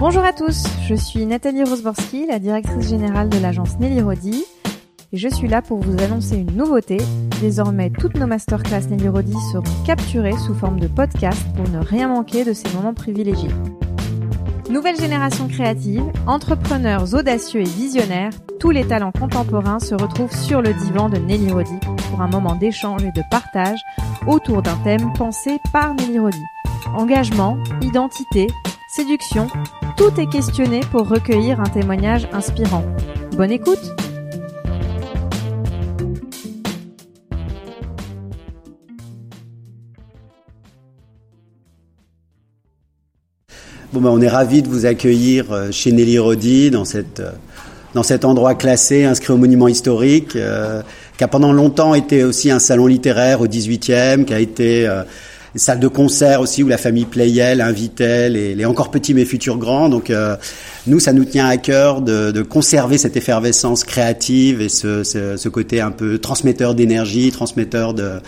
Bonjour à tous, je suis Nathalie Rosborski, la directrice générale de l'agence Nelly Rodi, et je suis là pour vous annoncer une nouveauté. Désormais, toutes nos masterclass Nelly Rodi seront capturées sous forme de podcast pour ne rien manquer de ces moments privilégiés. Nouvelle génération créative, entrepreneurs audacieux et visionnaires, tous les talents contemporains se retrouvent sur le divan de Nelly Rodi pour un moment d'échange et de partage autour d'un thème pensé par Nelly Rodi. Engagement, identité, séduction, tout est questionné pour recueillir un témoignage inspirant. Bonne écoute Bon, ben, on est ravis de vous accueillir euh, chez Nelly Rodi dans cette euh, dans cet endroit classé, inscrit au monument historique, euh, qui a pendant longtemps été aussi un salon littéraire au 18e, qui a été une salle de concert aussi où la famille Playel invitait les, les encore petits mais futurs grands. Donc euh, nous, ça nous tient à cœur de, de, conserver cette effervescence créative et ce, ce, ce côté un peu transmetteur d'énergie, transmetteur de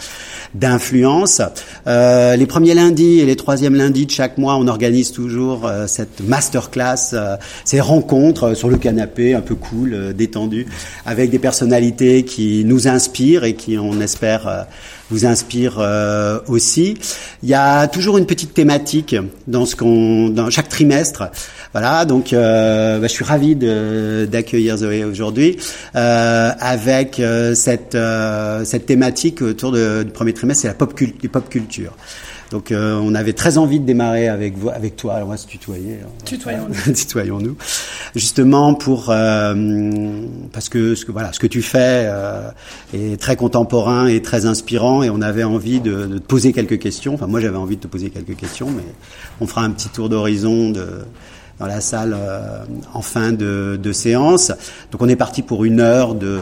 d'influence. Euh, les premiers lundis et les troisièmes lundis de chaque mois, on organise toujours euh, cette masterclass, euh, ces rencontres sur le canapé, un peu cool, euh, détendu, avec des personnalités qui nous inspirent et qui, on espère, vous inspire euh, aussi. Il y a toujours une petite thématique dans ce qu'on, dans chaque trimestre. Voilà, donc euh, bah, je suis ravi d'accueillir Zoé aujourd'hui euh, avec euh, cette euh, cette thématique autour de, du premier trimestre, c'est la pop, cult, pop culture. Donc euh, on avait très envie de démarrer avec vous, avec toi. Alors on va se tutoyer. Tutoyons-nous. Tutoyons-nous. Justement pour euh, parce que ce que voilà ce que tu fais euh, est très contemporain et très inspirant et on avait envie de, de te poser quelques questions. Enfin moi j'avais envie de te poser quelques questions, mais on fera un petit tour d'horizon de dans la salle euh, en fin de, de séance. Donc on est parti pour une heure de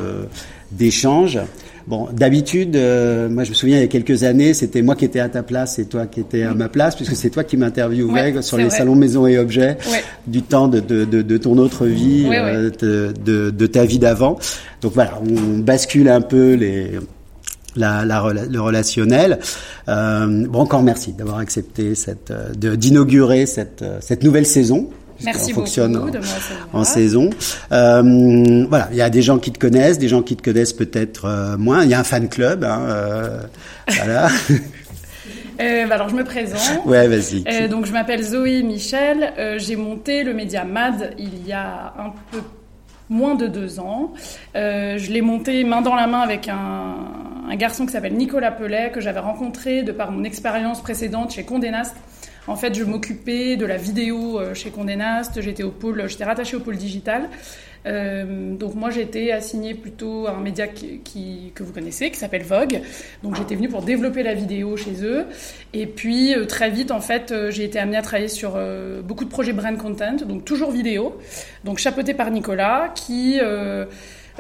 d'échange. Bon, d'habitude, euh, moi je me souviens il y a quelques années, c'était moi qui étais à ta place et toi qui étais à ma place, puisque c'est toi qui m'interviewais Ouais, sur les vrai. salons maisons et objets Ouais. du temps de, de, de, de ton autre vie, Ouais, euh, de, de, ta vie d'avant. Donc voilà, on bascule un peu les la, le relationnel. Euh, bon, encore merci d'avoir accepté cette, euh, d'inaugurer cette, cette nouvelle saison. Merci fonctionne beaucoup en- me recevoir. en saison. Euh, voilà, il y a des gens qui te connaissent, des gens qui te connaissent peut-être euh, moins. Il y a un fan club, hein, euh, voilà. Euh, bah alors je me présente. ouais, vas-y. Euh, donc je m'appelle Zoé Michel. Euh, J'ai monté le média MAD il y a un peu moins de deux ans. Je l'ai monté main dans la main avec un, un garçon qui s'appelle Nicolas Pellet que j'avais rencontré de par mon expérience précédente chez Condé Nast. En fait, je m'occupais de la vidéo euh, chez Condé Nast. J'étais au pôle, j'étais rattachée au pôle digital. Euh, donc moi j'étais assignée plutôt à un média qui, qui- que vous connaissez qui s'appelle Vogue. Donc j'étais venue pour développer la vidéo chez eux. Et puis euh, très vite en fait euh, j'ai été amenée à travailler sur euh, beaucoup de projets brand content, donc toujours vidéo. Donc chapeauté par Nicolas qui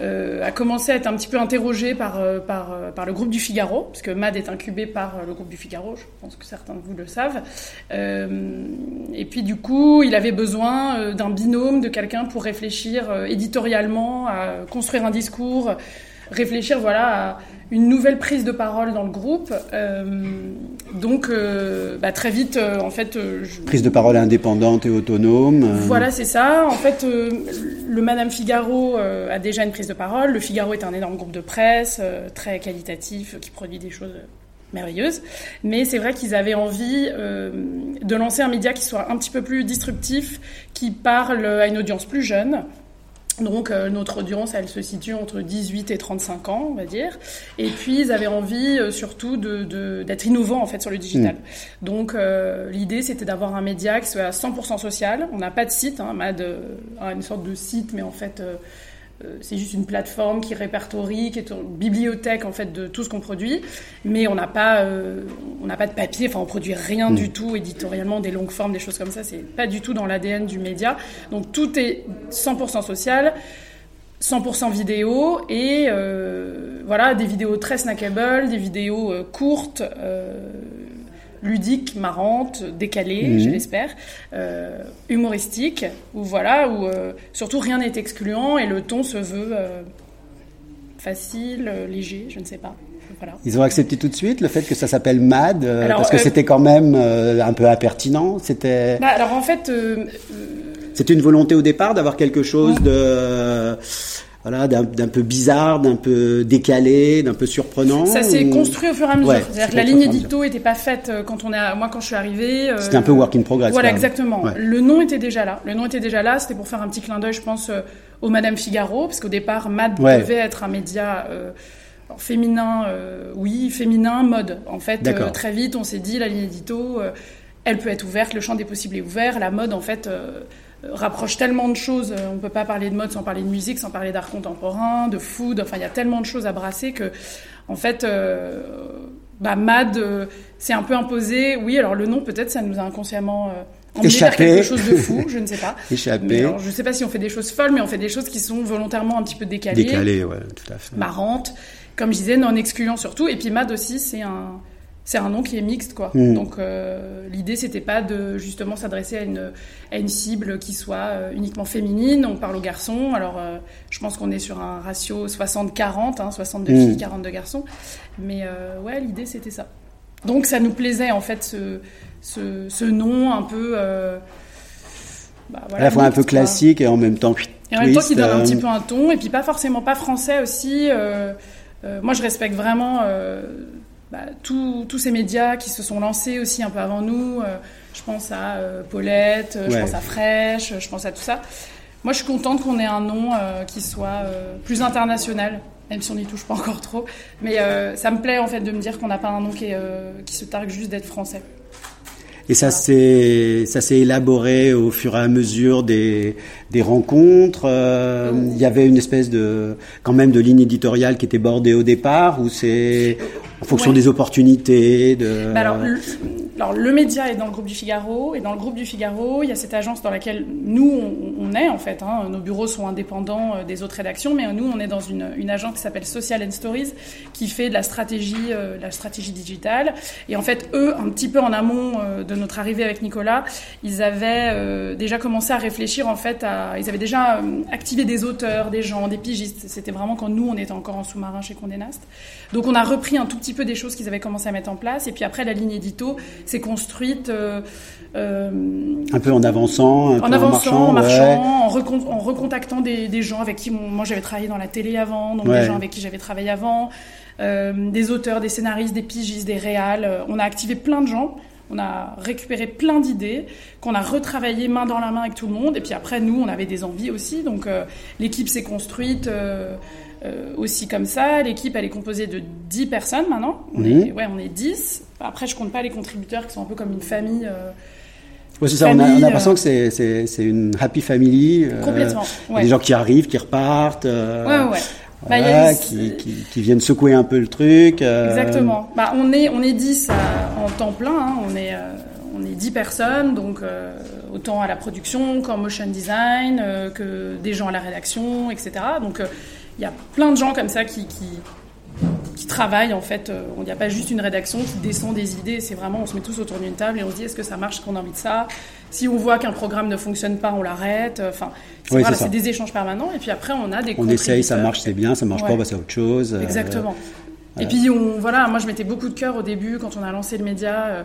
euh, a commencé à être un petit peu interrogé par, euh, euh, par le groupe du Figaro, parce que MAD est incubé par le groupe du Figaro, je pense que certains de vous le savent. Et puis du coup, il avait besoin d'un binôme, de quelqu'un pour réfléchir éditorialement, à construire un discours, réfléchir voilà une nouvelle prise de parole dans le groupe. Euh, donc euh, bah, très vite, euh, en fait, je, Prise de parole indépendante et autonome. voilà, c'est ça. En fait, le Madame Figaro a déjà une prise de parole. Le Figaro est un énorme groupe de presse, très qualitatif, qui produit des choses merveilleuses. Mais c'est vrai qu'ils avaient envie euh, de lancer un média qui soit un petit peu plus disruptif, qui parle à une audience plus jeune. Donc euh, notre audience, elle se situe entre 18 et 35 ans, on va dire. Et puis ils avaient envie euh, surtout de- de- d'être innovants en fait sur le digital. Donc euh, l'idée c'était d'avoir un média qui soit à 100% social. On n'a pas de site, hein, MAD euh, a une sorte de site, mais en fait euh, c'est juste une plateforme qui répertorie, qui est une bibliothèque en fait de tout ce qu'on produit, mais on n'a pas, euh, on n'a pas de papier, enfin on produit rien du tout éditorialement, des longues formes, des choses comme ça, c'est pas du tout dans l'ADN du média. Donc tout est 100% social. 100% vidéo et euh, voilà des vidéos très snackable, des vidéos euh, courtes, ludiques, marrantes, décalées, Mhm. je l'espère, euh, humoristiques, où voilà où euh, surtout rien n'est excluant et le ton se veut euh, facile, léger, je ne sais pas. Voilà. Ils ont accepté tout de suite le fait que ça s'appelle MAD, Alors, parce que c'était quand même un peu impertinent. C'était. Bah, alors en fait, C'était une volonté au départ d'avoir quelque chose de voilà, d'un peu bizarre, d'un peu décalé, d'un peu surprenant. Ça s'est construit au fur et à mesure. C'est-à-dire que la ligne édito n'était pas faite euh, quand on est, moi quand je suis arrivée. Euh, c'était un peu work in progress. Voilà, exactement. Le nom était déjà là. Le nom était déjà là. C'était pour faire un petit clin d'œil, je pense, euh, au Madame Figaro, parce qu'au départ, Mad devait être un média. féminin, oui, féminin, mode. En fait, très vite, on s'est dit, la ligne édito, elle peut être ouverte, le champ des possibles est ouvert. La mode, en fait, rapproche tellement de choses. On ne peut pas parler de mode sans parler de musique, sans parler d'art contemporain, de food. Enfin, il y a tellement de choses à brasser que, en fait, euh, bah, MAD euh, c'est un peu imposé. Oui, alors le nom, peut-être, ça nous a inconsciemment euh, vers quelque chose de fou, je ne sais pas. Échappé. je ne sais pas si on fait des choses folles, mais on fait des choses qui sont volontairement un petit peu décalées. Décalées, ouais, tout à fait. Marrantes. Comme je disais, non excluant surtout. Et puis MAD aussi, c'est un c'est un nom qui est mixte quoi. Mm. Donc euh, l'idée c'était pas de justement s'adresser à une à une cible qui soit euh, uniquement féminine. On parle aux garçons. Alors euh, je pense qu'on est sur un ratio 60-40, hein, 62 filles, 42 garçons. Mais ouais, l'idée c'était ça. Donc ça nous plaisait en fait ce ce, ce nom un peu bah, à la fois un peu classique et en même temps et en même temps qui donne un petit peu un ton et puis pas forcément pas français aussi. moi je respecte vraiment bah, tous ces médias qui se sont lancés aussi un peu avant nous. Euh, je pense à euh, Paulette, euh, je pense à Fresh, je pense à tout ça. Moi, je suis contente qu'on ait un nom qui soit plus international, même si on n'y touche pas encore trop. Mais ça me plaît en fait de me dire qu'on n'a pas un nom qui, qui se targue juste d'être français. Et ça s'est ça s'est élaboré au fur et à mesure des des rencontres. Euh, il y avait une espèce de quand même de ligne éditoriale qui était bordée au départ, ou c'est en fonction des opportunités. De... Bah alors, le, alors, le média est dans le groupe du Figaro, et dans le groupe du Figaro, il y a cette agence dans laquelle nous on, est en fait. Hein. Nos bureaux sont indépendants euh, des autres rédactions, mais nous on est dans une, une agence qui s'appelle Social and Stories, qui fait de la stratégie, euh, la stratégie digitale. Et en fait, eux, un petit peu en amont de notre arrivée avec Nicolas, ils avaient euh, déjà commencé à réfléchir en fait à, ils avaient déjà euh, activé des auteurs, des gens, des pigistes. C'était vraiment quand nous on était encore en sous-marin chez Condé Nast. Donc on a repris un tout petit peu des choses qu'ils avaient commencé à mettre en place et puis après la ligne édito s'est construite. Euh, un peu en avançant, en avançant, en marchant, en, recontactant des, gens avec qui moi j'avais travaillé dans la télé avant, donc des gens avec qui j'avais travaillé avant, des auteurs, des scénaristes, des pigistes, des réals. on a activé plein de gens on a récupéré plein d'idées qu'on a retravaillé main dans la main avec tout le monde. Et puis après, nous, on avait des envies aussi. Donc euh, l'équipe s'est construite euh, euh, aussi comme ça. L'équipe, elle est composée de 10 personnes maintenant. On, est, ouais, on est 10. Après, je compte pas les contributeurs qui sont un peu comme une famille. Ouais, c'est ça, on a, l'impression que c'est, une happy family. Complètement. Des gens qui arrivent, qui repartent. ouais, ouais. Bah, qui, qui, qui, viennent secouer un peu le truc. Euh. Exactement. Bah, on est on est 10 en temps plein. Hein. On est euh, on est 10 personnes, donc euh, autant à la production qu'en motion design, que des gens à la rédaction, etc. Donc il y a plein de gens comme ça qui, qui qui travaillent en fait. Il n'y a pas juste une rédaction qui descend des idées. C'est vraiment on se met tous autour d'une table et on se dit est-ce que ça marche, qu'on a envie de ça? Si on voit qu'un programme ne fonctionne pas, on l'arrête. Enfin, c'est des échanges permanents. Et puis après, on a des. On essaye, ça marche, c'est bien. Ça marche pas, bah, c'est autre chose. Euh, Exactement. Et puis on, voilà, moi je mettais beaucoup de cœur au début quand on a lancé le média. Euh,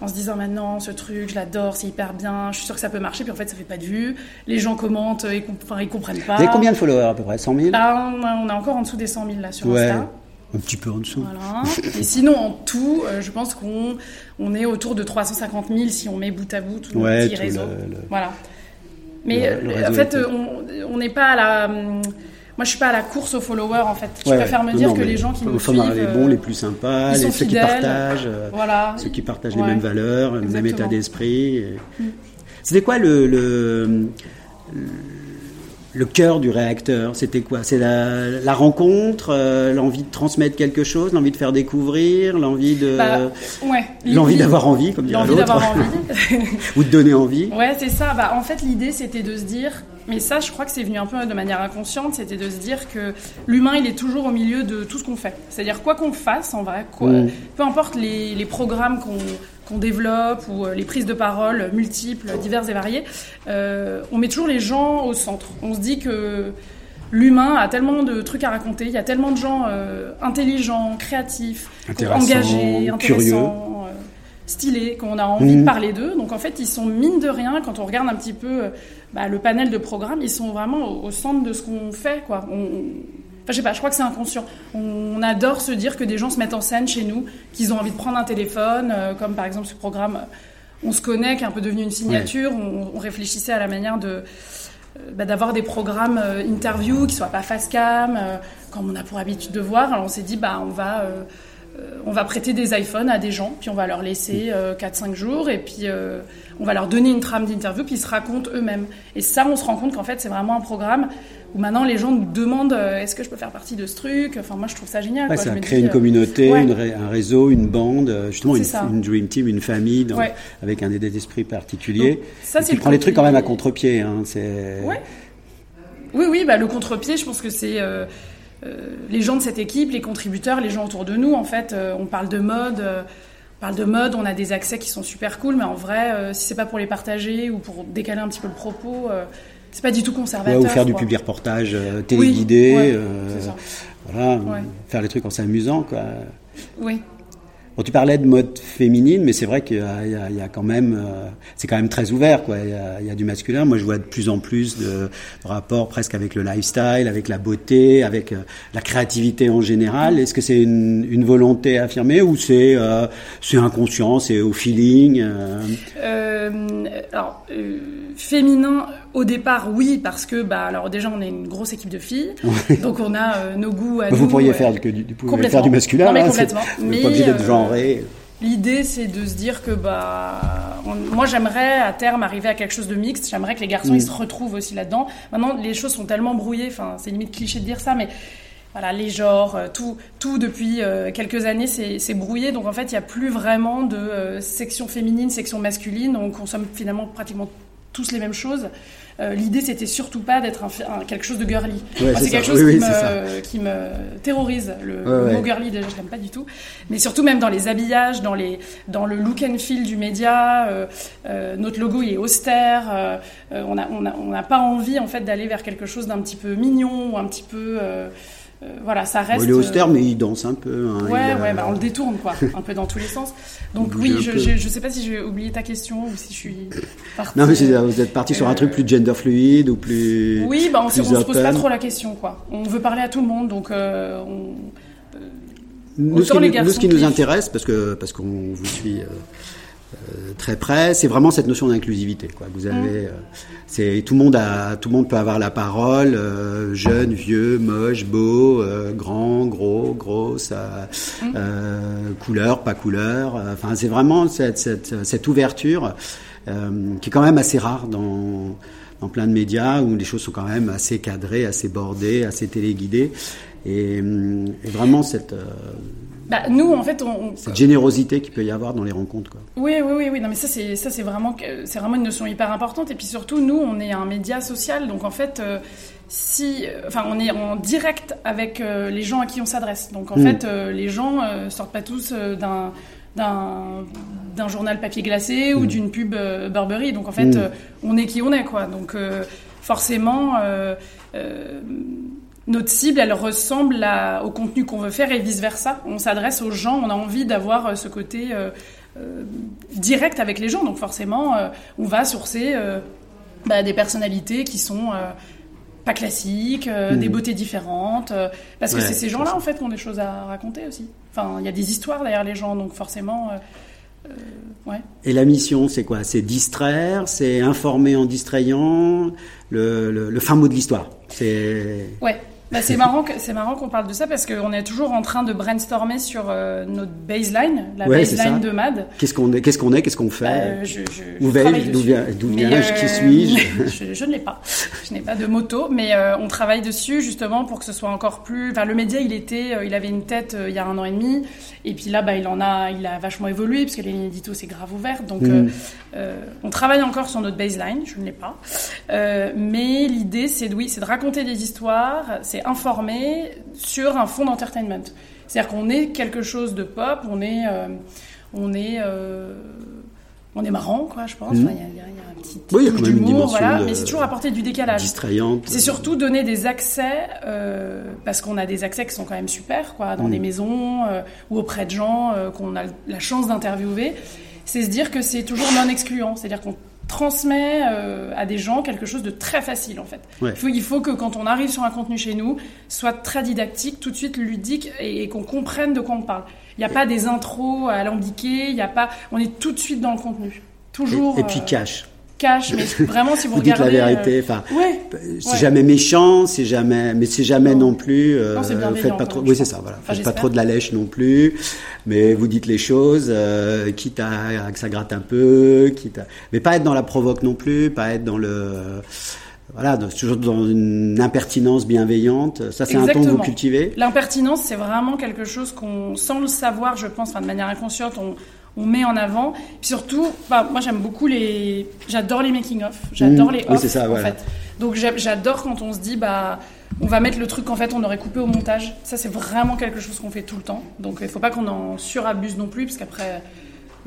en se disant maintenant ce truc, je l'adore, c'est hyper bien, je suis sûre que ça peut marcher, puis en fait ça fait pas de vues, les gens commentent, ils, enfin, ils comprennent pas. Vous avez combien de followers à peu près? 100 000 Là, on, est encore en dessous des 100 000 là sur Insta. Un petit peu en dessous. Voilà. Et sinon, en tout, euh, je pense qu'on on est autour de 350 000 si on met bout à bout tout ouais, le petit réseau. Voilà. Mais euh, en fait, on n'est pas à la. Moi, je suis pas à la course aux followers, en fait. Je préfère me dire que les gens qui nous suivent, les bons, les plus sympas, les, ceux qui partagent, voilà. ceux qui partagent les mêmes valeurs, le même état d'esprit. Mm. C'était quoi le, le le cœur du réacteur, c'était quoi? C'est la, rencontre, euh, l'envie de transmettre quelque chose, l'envie de faire découvrir, l'envie de, bah, ouais, l'envie d'avoir envie, comme dirait l'autre, ou de donner envie. Ouais, c'est ça. Bah, en fait, l'idée, c'était de se dire, mais ça, je crois que c'est venu un peu de manière inconsciente, c'était de se dire que l'humain, il est toujours au milieu de tout ce qu'on fait. C'est-à-dire quoi qu'on fasse, en vrai, quoi, mm. peu importe les, les programmes qu'on qu'on développe ou euh, les prises de parole multiples, diverses et variées, euh, on met toujours les gens au centre. On se dit que l'humain a tellement de trucs à raconter, il y a tellement de gens euh, intelligents, créatifs, engagés, intéressants, stylés, qu'on a envie de parler d'eux. Donc en fait, ils sont mine de rien, quand on regarde un petit peu bah, le panel de programmes, ils sont vraiment au, centre de ce qu'on fait. Quoi. On, Enfin, je sais pas, je crois que c'est inconscient. On, adore se dire que des gens se mettent en scène chez nous, qu'ils ont envie de prendre un téléphone, comme par exemple ce programme On se connaît, qui est un peu devenu une signature. On, réfléchissait à la manière de bah, d'avoir des programmes interview qui soient pas face cam, comme on a pour habitude de voir. Alors on s'est dit, bah, on va euh, on va prêter des iPhones à des gens, puis on va leur laisser 4-5 euh, jours, et puis euh, on va leur donner une trame d'interview, puis ils se racontent eux-mêmes. Et ça, on se rend compte qu'en fait, c'est vraiment un programme où maintenant les gens nous demandent est-ce que je peux faire partie de ce truc? Enfin, moi, je trouve ça génial. ça crée une communauté, un réseau, une bande, justement une, dream team, une famille, avec un état d'esprit particulier. ça, c'est prend les trucs quand même à contre-pied. Hein, oui, oui, bah, le contre-pied, je pense que c'est euh, les gens de cette équipe, les contributeurs, les gens autour de nous, en fait, euh, on parle de mode euh, on parle de mode, on a des accès qui sont super cool, mais en vrai, si c'est pas pour les partager ou pour décaler un petit peu le propos, c'est pas du tout conservateur. ou faire du public reportage téléguidé, voilà, faire les trucs en s'amusant, quoi. Oui. Bon, tu parlais de mode féminine, mais c'est vrai qu'il y, a quand même, euh, c'est quand même très ouvert, quoi. Il y, a, du masculin. Moi, je vois de plus en plus de, rapports presque avec le lifestyle, avec la beauté, avec euh, la créativité en général. Est-ce que c'est une, une, volonté affirmée ou c'est euh, c'est inconscient, c'est au feeling Alors, féminin au départ, oui, parce que bah alors déjà on est une grosse équipe de filles, donc on a nos goûts à Vous nous. pourriez faire, du, faire du masculin, non, mais complètement. Mais, pas obligé d'être L'idée, c'est de se dire que bah, moi, j'aimerais à terme arriver à quelque chose de mixte. J'aimerais que les garçons ils mm. se retrouvent aussi là-dedans. Maintenant, les choses sont tellement brouillées. Enfin, c'est limite cliché de dire ça, mais voilà, les genres, euh, tout, tout depuis euh, quelques années, c'est brouillé. Donc en fait, il n'y a plus vraiment de euh, section féminine, section masculine. On consomme finalement pratiquement tous les mêmes choses. Euh, l'idée, c'était surtout pas d'être un, quelque chose de girly. c'est quelque chose qui, me, terrorise. Le, mot girly, déjà, je l'aime pas du tout. Mais surtout, même dans les habillages, dans, les, dans le look and feel du média, euh, euh, notre logo, il est austère. on n'a on a, on a pas envie, en fait, d'aller vers quelque chose d'un petit peu mignon ou un petit peu euh, voilà, ça reste. il est austère, mais il danse un peu. Hein, ouais, ouais, bah, on le détourne, quoi, un peu dans tous les sens. Donc oui, je, je, sais pas si j'ai oublié ta question ou si je suis partie. Non, mais vous êtes parti sur un truc plus gender fluide ou plus. Oui, bah, on, ne se pose pas trop la question, quoi. On veut parler à tout le monde, donc euh, on. Nous, ce qui, nous, ce qui nous intéresse, parce que parce qu'on vous suit euh, très près, c'est vraiment cette notion d'inclusivité. Quoi. Vous avez, euh, c'est tout le monde a, tout le monde peut avoir la parole, euh, jeune, vieux, moche, beau, grand, gros, grosse, couleur, pas couleur. Enfin, c'est vraiment cette, cette, cette ouverture qui est quand même assez rare dans dans plein de médias où les choses sont quand même assez cadrées, assez bordées, assez téléguidées. Et, et vraiment cette bah, nous, en fait, on, cette générosité qu'il peut y avoir dans les rencontres. Quoi. Oui, oui, oui, oui. Non, mais ça, c'est ça, c'est vraiment, c'est vraiment une notion hyper importante. Et puis surtout, nous, on est un média social, donc en fait, euh, si, euh, enfin, on est en direct avec euh, les gens à qui on s'adresse. Donc en mm. fait, les gens sortent pas tous d'un d'un journal papier glacé ou mm. d'une pub Burberry. Donc en fait, mm. on est qui on est, quoi. Donc forcément notre cible, elle ressemble au contenu qu'on veut faire et vice-versa. On s'adresse aux gens, on a envie d'avoir euh, ce côté euh, euh, direct avec les gens. Donc forcément, on va sourcer bah, des personnalités qui sont pas classiques, mmh. des beautés différentes, parce que c'est ces gens-là en fait qui ont des choses à raconter aussi. Enfin, il y a des histoires derrière les gens, donc forcément. ouais. Et la mission, c'est quoi? C'est distraire, c'est informer en distrayant, le, le, le fin mot de l'histoire. C'est. Ouais. Bah, c'est marrant, c'est marrant qu'on parle de ça parce qu'on est toujours en train de brainstormer sur euh, notre baseline, la baseline de MAD. Qu'est-ce qu'on est, qu'est-ce qu'on est, qu'est-ce qu'on fait euh, je, je, Où vais-je D'où viens, d'où viens-je Qui suis-je je, ne l'ai pas. Je n'ai pas de moto, mais euh, on travaille dessus justement pour que ce soit encore plus. Enfin, le média, il était, il avait une tête il y a un an et demi, et puis là, bah, il en a, il a vachement évolué parce que les lignes édito c'est grave ouvert. Donc, mm. on travaille encore sur notre baseline. Je ne l'ai pas, mais l'idée, c'est oui, c'est de raconter des histoires, c'est informé sur un fond d'entertainment. C'est-à-dire qu'on est quelque chose de pop, on est, euh, on est, euh, on est marrant, quoi, je pense. Il y, a, un petit oui, touche d'humour, voilà, mais c'est toujours apporter du décalage. Distrayante. C'est surtout donner des accès, euh, parce qu'on a des accès qui sont quand même super, quoi, dans mm. des maisons ou auprès de gens qu'on a la chance d'interviewer c'est se dire que c'est toujours non excluant, c'est-à-dire qu'on transmet euh, à des gens quelque chose de très facile en fait. Ouais. Il, faut, il faut que quand on arrive sur un contenu chez nous, soit très didactique, tout de suite ludique et, et qu'on comprenne de quoi on parle. Il n'y a pas des intros alambiquées, il y a pas, on est tout de suite dans le contenu. Toujours. Et, et puis euh, cash. Cash, mais vraiment si vous, Vous dites regardez. la vérité. euh, Enfin, ouais. c'est Ouais. jamais méchant, c'est jamais, mais c'est jamais Non. non, plus. euh, Non, faites pas trop. Oui, c'est ça. Voilà. Enfin, faites pas trop de la lèche non plus, mais vous dites les choses, euh, quitte à, à que ça gratte un peu, quitte à, mais pas être dans la provoque non plus, pas être dans le, voilà, dans- toujours dans une impertinence bienveillante. Ça, c'est un ton que vous cultivez. L'impertinence, c'est vraiment quelque chose qu'on, sans le savoir, je pense, enfin, de manière inconsciente, on, on met en avant. Puis surtout, enfin, moi j'aime beaucoup les, j'adore les making of, j'adore Mmh. les Oui, off, c'est ça, en voilà. fait. Donc j'a- j'adore quand on se dit, bah, on va mettre le truc qu'en fait on aurait coupé au montage. Ça, c'est vraiment quelque chose qu'on fait tout le temps. Donc il faut pas qu'on en surabuse non plus, parce qu'après.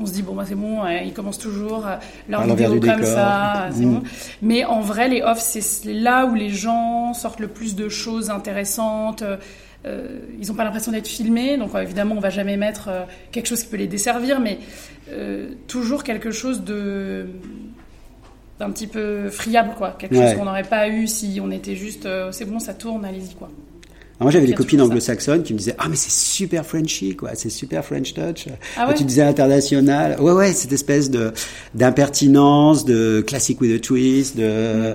On se dit, bon, bah, c'est bon, euh, ils commencent toujours euh, leur vidéo comme décor. ça, c'est Mmh. bon. Mais en vrai, les offs, c'est là où les gens sortent le plus de choses intéressantes. euh, euh, ils n'ont pas l'impression d'être filmés, donc euh, évidemment, on va jamais mettre euh, quelque chose qui peut les desservir, mais toujours quelque chose de d'un petit peu friable, quoi. Quelque Ouais. chose qu'on n'aurait pas eu si on était juste, c'est bon, ça tourne, allez-y, quoi. Alors moi, j'avais des copines anglo-saxonnes qui me disaient, ah, mais c'est super Frenchy, quoi, c'est super French touch. Ah Quand tu disais international, ouais, ouais, cette espèce de d'impertinence, de classic with a twist, de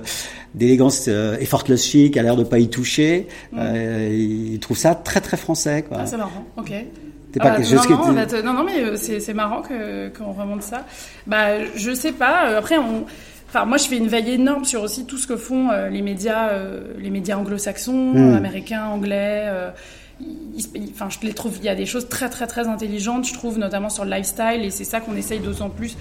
d'élégance euh, effortless chic, à l'air de pas y toucher. Euh, ils trouvent ça très très français, quoi. Mm. Ah, c'est marrant, ok. Pas Ah, non, chose que non, mais euh, c'est c'est marrant que qu'on remonte ça. Bah, je sais pas. euh, Après, on. Enfin, moi, je fais une veille énorme sur aussi tout ce que font euh, les médias, euh, les médias anglo-saxons, Mm. américains, anglais. euh, ils se- ils- Enfin, je les trouve. Il y a des choses très, très, très intelligentes. Je trouve notamment sur le lifestyle, et c'est ça qu'on essaye d'autant plus,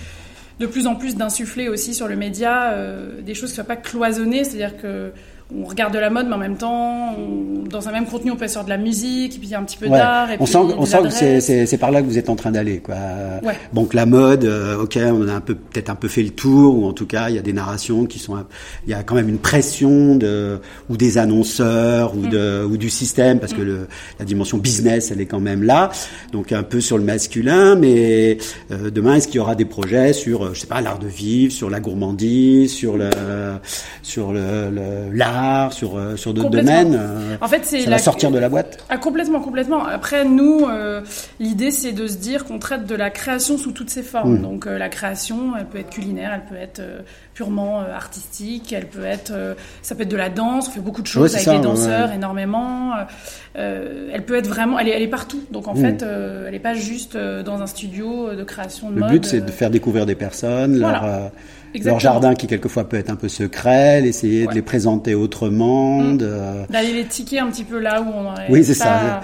de plus en plus d'insuffler aussi sur le média, euh, des choses qui soient pas cloisonnées, c'est-à-dire que on regarde de la mode, mais en même temps, on- dans un même contenu, on peut sur de la musique, et puis il y a un petit peu Ouais. d'art. On sent, on sent que c'est- par là que vous êtes en train d'aller, quoi. Ouais. Donc la mode, euh, ok, on a un peu peut-être un peu fait le tour, ou en tout cas il y a des narrations qui sont, il y a quand même une pression de ou des annonceurs ou Mm. de ou du système parce que le, la dimension business elle est quand même là, donc un peu sur le masculin, mais euh, demain est-ce qu'il y aura des projets sur, euh, je sais pas, l'art de vivre, sur la gourmandise, sur le sur le le- sur euh, sur d'autres domaines. En fait, c'est ça la- va sortir de la boîte? Ah, complètement, complètement. Après, nous, euh, l'idée, c'est de se dire qu'on traite de la création sous toutes ses formes. Mm. Donc, euh, la création, elle peut être culinaire, elle peut être euh, purement artistique, elle peut être, ça peut être de la danse. On fait beaucoup de choses Ouais, avec ça, les danseurs, ouais. énormément. Elle peut être vraiment, elle est, elle est partout. Donc, en Mm. fait, elle n'est pas juste dans un studio de création de Le mode. but, c'est de faire découvrir des personnes, Voilà. leur exactement. jardin qui quelquefois peut être un peu secret, essayer Ouais. de les présenter autrement. Mm. De, D'aller les tiquer un petit peu là où on aurait. Oui, c'est pas- ça.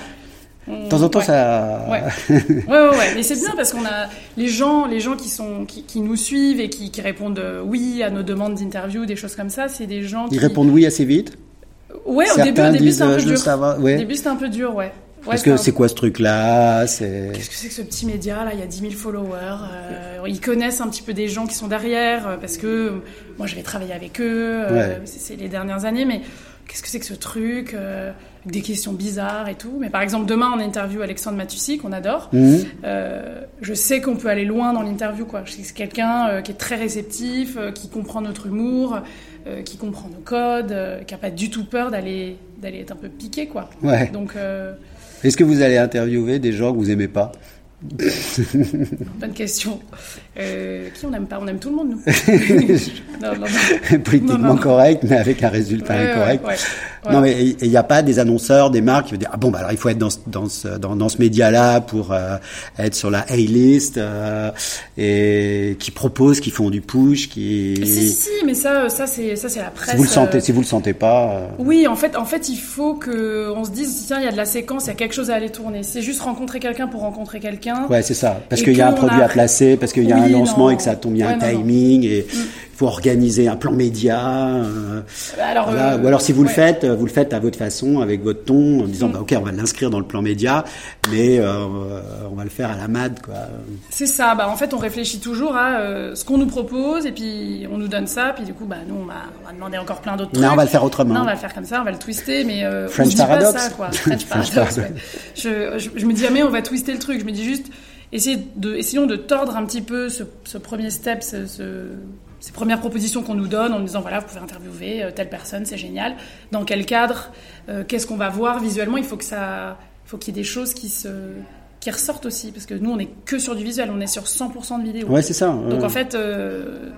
on- de temps en temps, ouais. ça. Ouais. ouais, ouais, ouais. Mais c'est bien parce qu'on a les gens, les gens qui sont, qui, qui nous suivent et qui, qui répondent euh, oui à nos demandes d'interview, des choses comme ça. C'est des gens qui. Ils répondent oui assez vite. Ouais, au début, au début c'était un euh, peu dur. savoir. Au Ouais. début, c'était un peu dur, ouais. Ouais, Parce que un- c'est quoi ce truc-là? Qu'est-ce que c'est que ce petit média là? Il y a 10 000 followers. euh, ils connaissent un petit peu des gens qui sont derrière euh, parce que euh, moi j'avais travaillé avec eux. euh, Ouais. c'est les dernières années, mais qu'est-ce que c'est que ce truc euh, Des questions bizarres et tout. Mais par exemple, demain on interview Alexandre Matussi qu'on adore. Mhm. Je sais qu'on peut aller loin dans l'interview, quoi. C'est quelqu'un qui est très réceptif, qui comprend notre humour, qui comprend nos codes, qui a pas du tout peur d'aller d'aller être un peu piqué, quoi. Ouais. Donc, Est-ce que vous allez interviewer des gens que vous aimez pas? bonne question. Euh, qui on n'aime pas? On aime tout le monde, nous. non, non, non. Politiquement correct, mais avec un résultat Ouais, incorrect. ouais, ouais. Ouais. Non, mais il n'y a pas des annonceurs, des marques qui vont dire ah bon bah alors il faut être dans ce, dans ce, dans, dans ce média-là pour euh, être sur la A-list euh, et qui proposent, qui font du push, qui Si, si, mais ça, ça c'est ça c'est la presse. si vous le sentez, si vous le sentez pas. Oui, en fait, en fait, il faut que on se dise tiens, il y a de la séquence, il y a quelque chose à aller tourner. C'est juste rencontrer quelqu'un pour rencontrer quelqu'un. Ouais, c'est ça. Parce qu'il y a un produit a- à placer, parce qu'il y a Oui, un lancement non. et que ça tombe, il y a Ouais, un non, non. timing et il faut organiser un plan média. euh, Alors, voilà. euh, Ou alors si vous le faites, vous le faites à votre façon, avec votre ton, en disant Mm. bah ok, on va l'inscrire dans le plan média, mais euh, on va le faire à la MAD quoi. C'est ça. Bah, en fait, on réfléchit toujours à euh, ce qu'on nous propose et puis on nous donne ça. Puis du coup, bah, nous, on va, on va demander encore plein d'autres trucs. Non, on va le faire autrement. Non, on va le faire comme ça, on va le twister, mais euh, French on se dit paradox. pas ça, quoi. French ouais. Je, je, je me dis jamais on va twister le truc. Je me dis juste, essayer de, essayons de tordre un petit peu ce, ce premier step, ce, ce, ces premières propositions qu'on nous donne en nous disant voilà, vous pouvez interviewer euh, telle personne, c'est génial. Dans quel cadre euh, Qu'est-ce qu'on va voir visuellement? Il faut que ça, faut qu'il y ait des choses qui se qui ressortent aussi parce que nous on est que sur du visuel, on est sur 100% de vidéo. Ouais, c'est ça. Donc en fait, euh,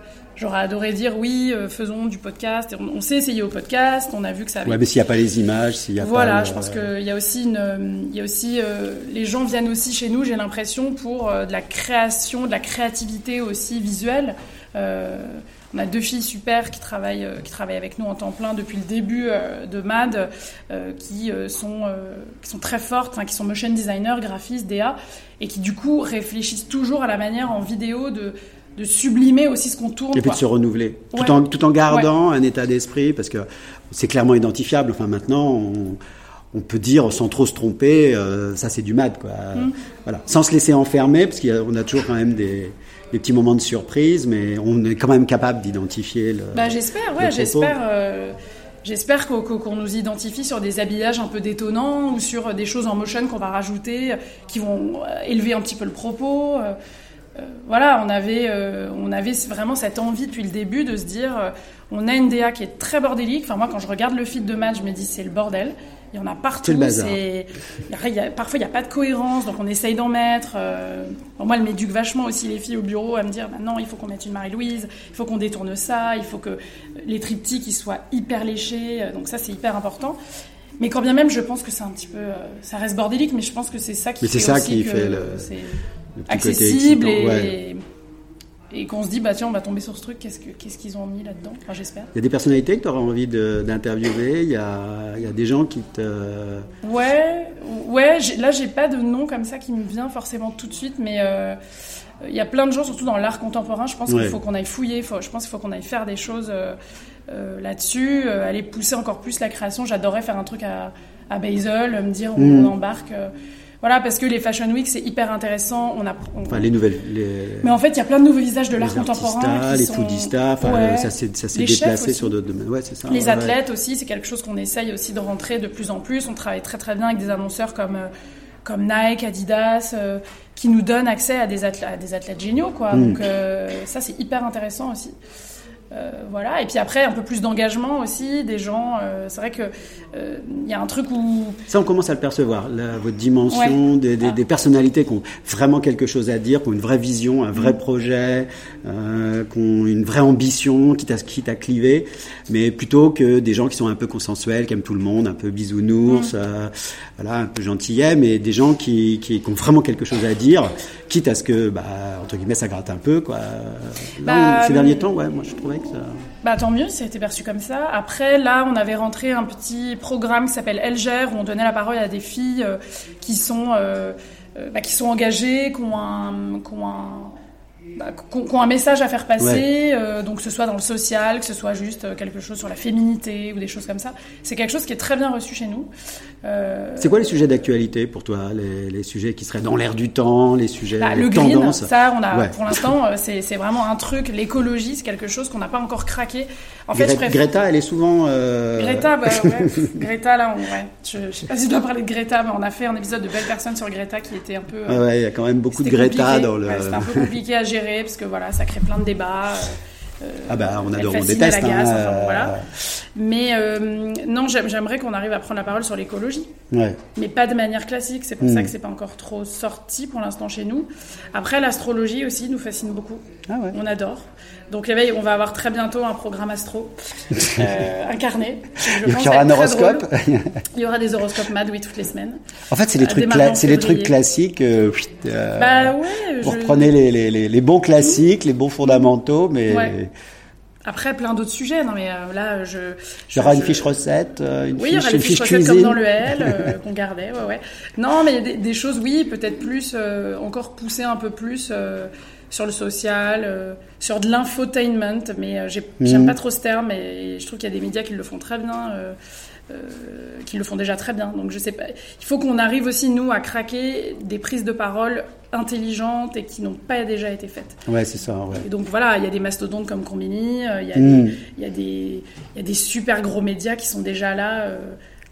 j'aurais adoré dire oui, euh, faisons du podcast. On, on s'est essayé au podcast, on a vu que ça avait Ouais, mais s'il n'y a pas les images, s'il y a voilà, pas. je pense qu'il y a aussi une, il y a aussi, euh, les gens viennent aussi chez nous, j'ai l'impression, pour euh, de la création, de la créativité aussi visuelle. Euh, on a deux filles super qui travaillent, euh, qui travaillent avec nous en temps plein depuis le début de MAD, qui sont, qui sont très fortes, enfin, qui sont motion designers, graphistes, DA, et qui du coup réfléchissent toujours à la manière en vidéo de, de sublimer aussi ce qu'on tourne. Et puis quoi. de se renouveler, tout, en, tout en gardant un état d'esprit, parce que c'est clairement identifiable. Enfin, maintenant, on, on peut dire sans trop se tromper, euh, ça c'est du mad, quoi. Mm. Voilà, sans se laisser enfermer, parce qu'on a toujours quand même des, des petits moments de surprise, mais on est quand même capable d'identifier le. Bah, j'espère, ouais, j'espère. euh, J'espère qu'on nous identifie sur des habillages un peu détonnants ou sur des choses en motion qu'on va rajouter, euh, qui vont élever un petit peu le propos. Euh, voilà, on avait, euh, on avait vraiment cette envie depuis le début de se dire, euh, on a une DA qui est très bordélique. Enfin, moi, quand je regarde le feed de match, je me dis, c'est le bordel. Il y en a partout. C'est le bazar. c'est- il y a- parfois, il n'y a pas de cohérence, donc on essaye d'en mettre. euh, bon, moi, elle m'éduque vachement aussi les filles au bureau à me dire, non, il faut qu'on mette une Marie-Louise, il faut qu'on détourne ça, il faut que les triptyques ils soient hyper léchés. Donc ça, c'est hyper important. Mais quand bien même, je pense que c'est un petit peu, ça reste bordélique, mais je pense que c'est ça qui Mais c'est fait ça aussi qui que fait le- accessible et, ouais. et qu'on se dit, bah tiens, on va tomber sur ce truc, qu'est-ce que- qu'est-ce qu'ils ont mis là-dedans? Enfin, j'espère. Il y a des personnalités que tu auras envie d'interviewer, il, y a, il y a des gens qui te. Ouais, ouais. Là, j'ai pas de nom comme ça qui me vient forcément tout de suite, mais euh, il y a plein de gens, surtout dans l'art contemporain. Je pense Ouais. qu'il faut qu'on aille fouiller. faut- je pense qu'il faut qu'on aille faire des choses euh, euh, là-dessus, aller pousser encore plus la création. J'adorerais faire un truc à, à Basel, me dire on, Mhm. embarque. Euh, voilà, parce que les Fashion Week c'est hyper intéressant. On a, on- Enfin, les nouvelles. Les, mais en fait, il y a plein de nouveaux visages de l'art contemporain. les sont- foodistas, Ouais. ça s'est ça s'est déplacé sur d'autres domaines. Ouais, c'est ça. Les ouais, athlètes aussi, c'est quelque chose qu'on essaye aussi de rentrer de plus en plus. On travaille très très bien avec des annonceurs comme euh, comme Nike, Adidas, euh, qui nous donnent accès à des athlètes, à des athlètes géniaux, quoi. Mm. Donc euh, ça, c'est hyper intéressant aussi. Euh, voilà. Et puis après, un peu plus d'engagement aussi, des gens. euh, c'est vrai que euh, il y a un truc où Ça, on commence à le percevoir. La, votre dimension, des, des, Ah. des personnalités qui ont vraiment quelque chose à dire, qui ont une vraie vision, un Mm. vrai projet, euh, qui ont une vraie ambition, quitte à, quitte à cliver, mais plutôt que des gens qui sont un peu consensuels, qui aiment tout le monde, un peu bisounours, Mm. euh, voilà, un peu gentillets, mais des gens qui, qui, qui ont vraiment quelque chose à dire, quitte à ce que, bah, entre guillemets, ça gratte un peu, quoi. Là, Bah, ces derniers temps, ouais, moi, je trouvais Bah tant mieux, ça a été perçu comme ça. Après, là, on avait rentré un petit programme qui s'appelle Elger, où on donnait la parole à des filles euh, qui sont euh, euh, bah, qui sont engagées, qui ont un, qui ont un, bah, qui ont- qui ont un message à faire passer, euh, donc que ce soit dans le social, que ce soit juste euh, quelque chose sur la féminité ou des choses comme ça. C'est quelque chose qui est très bien reçu chez nous. Euh, C'est quoi les sujets d'actualité pour toi les, les sujets qui seraient dans l'air du temps, les sujets Bah, les le green, tendances? ça, on a, Ouais. pour l'instant, euh, c'est c'est vraiment un truc. L'écologie, c'est quelque chose qu'on n'a pas encore craqué. En fait, je préfère. Greta, elle est souvent. euh, Greta, bah ouais. Greta, là, on, ouais. Je, je sais pas si je dois parler de Greta, mais on a fait un épisode de Belle Personne sur Greta qui était un peu. euh, Ouais, ouais, il y a quand même beaucoup de Greta compliqué. dans le. Ouais, c'était un peu compliqué à gérer parce que voilà, ça crée plein de débats. euh, ah bah on adore, on déteste. agace, hein, enfin, bon, euh, voilà. Mais non, j'aime- j'aimerais qu'on arrive à prendre la parole sur l'écologie, ouais. mais pas de manière classique. C'est pour Mm. ça que c'est pas encore trop sorti pour l'instant chez nous. Après, l'astrologie aussi nous fascine beaucoup. Ah ouais. On adore. Donc l'éveil, on va avoir très bientôt un programme astro euh, incarné. Je Il y aura un horoscope. Il y aura des horoscopes MAD, oui, toutes les semaines. en fait, c'est les Euh, trucs, cla- les trucs classiques. euh, euh, bah ouais. vous je- reprenez les, les, les, les bons classiques, les bons fondamentaux, mais Ouais. Après, plein d'autres sujets. Non, mais euh, là, je. il y aura je- une fiche recette, euh, une Oui, il y fiche, aura les une fiche recettes cuisine. comme dans le L euh, qu'on gardait, ouais, ouais. Non, mais des, des choses, oui, peut-être plus, encore poussées un peu plus sur le social, euh, sur de l'infotainment, mais euh, j'ai- j'aime Mhm. pas trop ce terme, et je trouve qu'il y a des médias qui le font très bien, euh, qui le font déjà très bien. Donc je sais pas, il faut qu'on arrive aussi, nous, à craquer des prises de parole intelligentes et qui n'ont pas déjà été faites. Ouais, c'est ça. Ouais. Et donc voilà, il y a des mastodontes comme Combini, il y a Mm. des- il y, a des- il y a des super gros médias qui sont déjà là,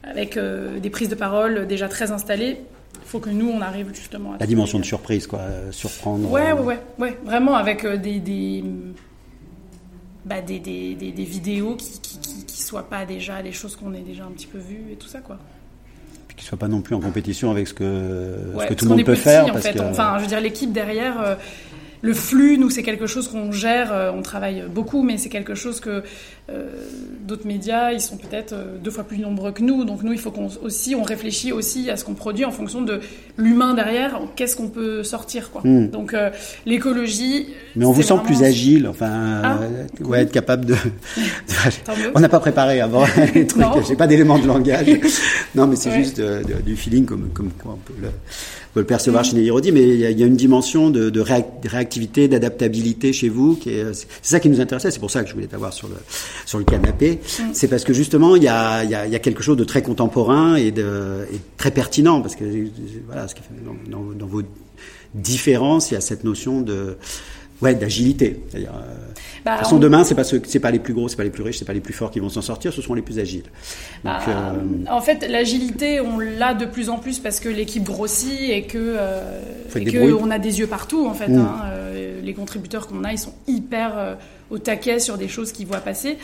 avec euh, des prises de parole déjà très installées. Faut que nous, on arrive justement à. La dimension de surprise, quoi, euh, surprendre. Ouais, ouais, ouais, ouais, vraiment avec euh, des. des bah, des, des, des, des vidéos qui, qui, qui, qui soient pas déjà des choses qu'on ait déjà un petit peu vues et tout ça quoi qu'ils soient pas non plus en compétition avec ce que, Ouais, ce que parce tout le monde peut petit, faire. en parce fait. que- Enfin, je veux dire, l'équipe derrière, euh, le flux, nous, c'est quelque chose qu'on gère, euh, on travaille beaucoup, mais c'est quelque chose que euh, d'autres médias, ils sont peut-être euh, deux fois plus nombreux que nous. Donc nous, il faut qu'on aussi, on réfléchit aussi à ce qu'on produit en fonction de l'humain derrière. Qu'est-ce qu'on peut sortir, quoi. Hmm. Donc euh, l'écologie. Mais on vous sent vraiment- plus agile, enfin, Ah, cool. ouais, être capable de. On n'a pas préparé avant les trucs. J'ai pas d'éléments de langage. non, mais c'est Ouais. juste de- du feeling comme, comme quoi on peut le, peut le percevoir chez Rodi. Mais il y, a, il y a une dimension de, de réac- de réactivité, d'adaptabilité chez vous. C'est ça qui nous intéressait. C'est pour ça que je voulais t'avoir sur le sur le canapé. C'est parce que justement il y a, il y, a, il y a quelque chose de très contemporain et de et très pertinent parce que voilà, ce qui fait dans, dans, dans vos différences, il y a cette notion de ouais d'agilité. C'est-à-dire, euh, Bah, de toute façon, on- demain, c'est pas ceux- c'est pas les plus gros, c'est pas les plus riches, c'est pas les plus forts qui vont s'en sortir, ce seront les plus agiles. Donc, Bah, euh, En fait, l'agilité, on l'a de plus en plus parce que l'équipe grossit et que, euh, et que on a des yeux partout en fait. Mm. hein. Euh, les contributeurs qu'on a, ils sont hyper euh, au taquet sur des choses qu'ils voient passer.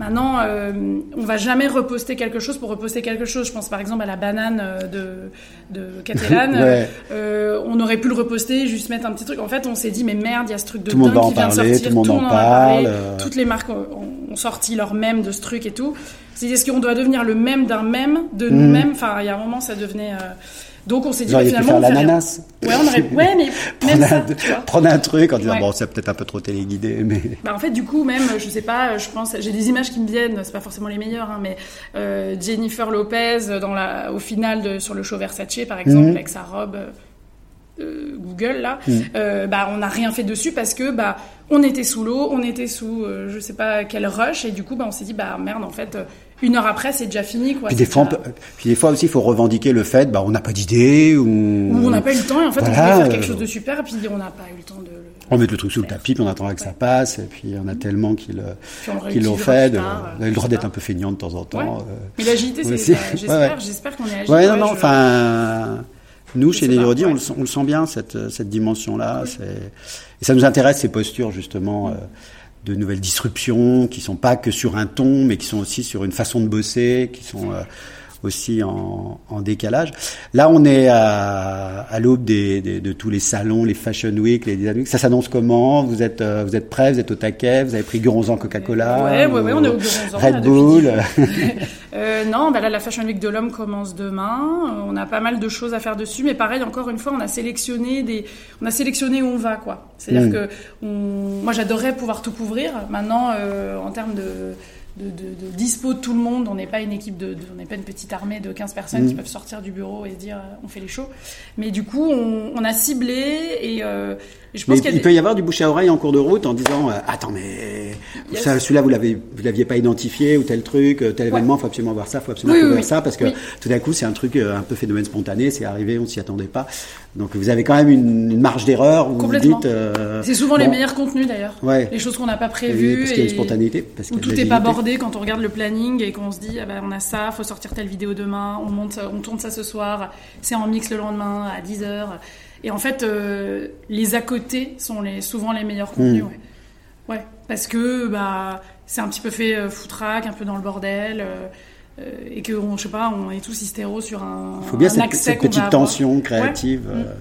Maintenant, euh, on va jamais reposter quelque chose pour reposter quelque chose. Je pense par exemple à la banane euh, de de Catalan. Ouais. Euh, on aurait pu le reposter, juste mettre un petit truc. En fait, on s'est dit mais merde, il y a ce truc de Tout dingue qui vient de sortir, tout le monde en parle, parlé, euh. toutes les marques ont, ont sorti leur mème de ce truc et tout. C'est est-ce qu'on doit devenir le même d'un mème de nous-mêmes? Enfin, il y a un moment, ça devenait. euh, Donc, on s'est dit bah, auriez pu finalement, faire on l'ananas. Ouais, on aurait. Ouais, mais Prendre ça, un, prendre truc en disant Ouais. bon, c'est peut-être un peu trop téléguidé, mais Bah, en fait, du coup, même, je sais pas, je pense, j'ai des images qui me viennent, c'est pas forcément les meilleures, hein, mais euh, Jennifer Lopez dans la, au final de, sur le show Versace, par exemple, Mhm. avec sa robe euh, euh, Google là, Mhm. euh, bah on n'a rien fait dessus parce que bah on était sous l'eau, on était sous euh, je sais pas quel rush et du coup bah on s'est dit bah merde en fait euh, une heure après c'est déjà fini quoi. puis des fois, on déjà- peut- puis des fois aussi, il faut revendiquer le fait, bah, on n'a pas d'idée ou Ou on n'a pas eu le temps et en fait Voilà, on voulait faire euh, quelque chose de super et puis on n'a pas eu le temps de on met le truc sous le tapis, puis on attendra que ça passe, et puis on a tellement qu'ils l'ont fait, de- tard, on a le droit d'être un peu feignant de temps en temps. Ouais. euh. Mais l'agilité, c'est J'espère, ouais. qu'on est agile. Ouais, non, non, enfin, nous, chez ouais. on, le sent- on le sent bien, cette, cette dimension-là. Et ça nous intéresse, ces postures, justement, euh, de nouvelles disruptions, qui sont pas que sur un ton, mais qui sont aussi sur une façon de bosser, qui sont euh, aussi en, en décalage. Là, on est à, à l'aube des, des- de tous les salons, les Fashion Week, les Design Week. Ça s'annonce comment? Vous êtes, euh, vous êtes prêts? Vous êtes au taquet? Vous avez pris Guronzan Coca-Cola Ouais, ouais, ouais, ou on est au Guronzan, Red là, Bull? Euh, non, bah là, la Fashion Week de l'homme commence demain. On a pas mal de choses à faire dessus, mais pareil, encore une fois, on a sélectionné des, on a sélectionné où on va, quoi. C'est-à-dire Mm. que, on... moi, j'adorerais pouvoir tout couvrir. Maintenant, euh, en termes de, de, de, de dispo de tout le monde, on n'est pas une équipe de, de- on n'est pas une petite armée de 15 personnes Mm. qui peuvent sortir du bureau et se dire, euh, on fait les shows. Mais du coup, on, on a ciblé et, euh, je pense qu'il il des- peut y avoir du bouche à oreille en cours de route en disant euh, attends mais Yes. celui-là vous l'avez vous l'aviez pas identifié ou tel truc euh, tel événement faut absolument voir ça faut absolument Oui, couvrir oui. ça parce que Oui. tout d'un coup c'est un truc un peu phénomène spontané c'est arrivé on s'y attendait pas donc vous avez quand même une, une marge d'erreur où vous dites euh, C'est souvent les meilleurs contenus d'ailleurs. Ouais. Les choses qu'on n'a pas oui, prévues. parce qu'il y a une spontanéité parce Où tout n'est pas l'agilité. Bordé quand on regarde le planning et qu'on se dit ah ben, on a ça, faut sortir telle vidéo demain, on monte, on tourne ça ce soir, c'est en mix le lendemain à 10h. Et en fait, euh, les à côté sont les, souvent les meilleurs contenus. Mm. Ouais. ouais, parce que bah c'est un petit peu fait euh, foutraque, un peu dans le bordel. euh, euh, et que on, je sais pas, on est tous hystéros sur un, il faut bien un cette, accès cette petite avoir. tension créative Ouais. Mm. euh,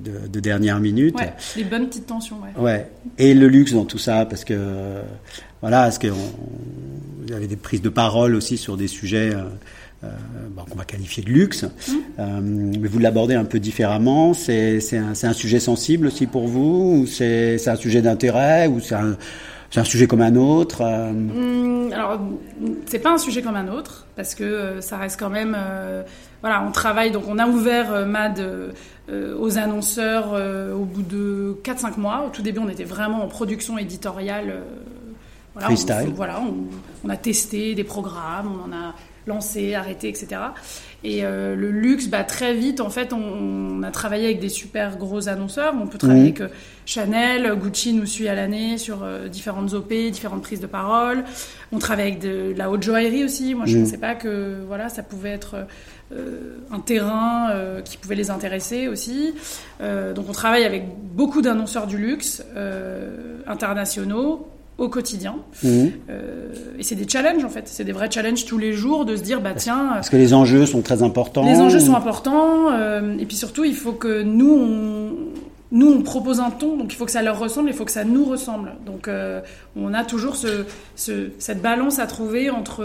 de, de- de dernière minute Ouais, les bonnes petites tensions. Ouais. Ouais. Et le luxe dans tout ça, parce que voilà, est-ce que on- il y avait des prises de parole aussi sur des sujets euh, euh, bon, qu'on va qualifier de luxe, Euh, mais vous l'abordez un peu différemment. C'est un, sujet sensible aussi pour vous, ou c'est un sujet d'intérêt, ou c'est un sujet comme un autre. euh, Hum, alors, c'est pas un sujet comme un autre, parce que ça reste quand même. voilà, on travaille, donc on a ouvert MAD aux annonceurs au bout de 4-5 mois. Au tout début, on était vraiment en production éditoriale. Voilà, Freestyle. On, voilà, on, on a testé des programmes, on en a lancer, arrêter, etc. Et euh, le luxe, bah, très vite, en fait, on, a travaillé avec des super gros annonceurs. On peut travailler avec euh, Chanel, Gucci nous suit à l'année sur euh, différentes OP, différentes prises de parole. On travaille avec de, la haute joaillerie aussi. Moi, je ne pensais pas que voilà, ça pouvait être un terrain qui pouvait les intéresser aussi. donc, on travaille avec beaucoup d'annonceurs du luxe internationaux au quotidien. Mhm. Euh, et c'est des challenges en fait, c'est des vrais challenges tous les jours de se dire bah tiens. Parce que les enjeux sont très importants. Les enjeux sont importants euh, et puis surtout il faut que nous on, nous on propose un ton donc il faut que ça leur ressemble, il faut que ça nous ressemble. Donc euh, on a toujours ce, ce, cette balance à trouver entre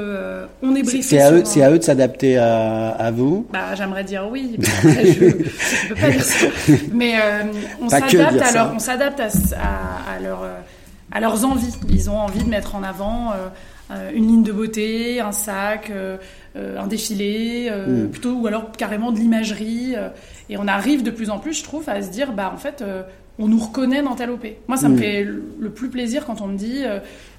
on est briefé. C'est à, eux, c'est à eux de s'adapter à, à, vous. Bah j'aimerais dire oui, mais je, je peux pas dire ça. Mais on s'adapte à leur, on s'adapte à, à, à leur à leurs envies. Ils ont envie de mettre en avant euh, euh, une ligne de beauté, un sac, euh, un défilé, mm. plutôt ou alors carrément de l'imagerie. et on arrive de plus en plus, je trouve, à se dire, bah en fait, on nous reconnaît dans tel OP. Moi, ça me mm. fait le plus plaisir quand on me dit,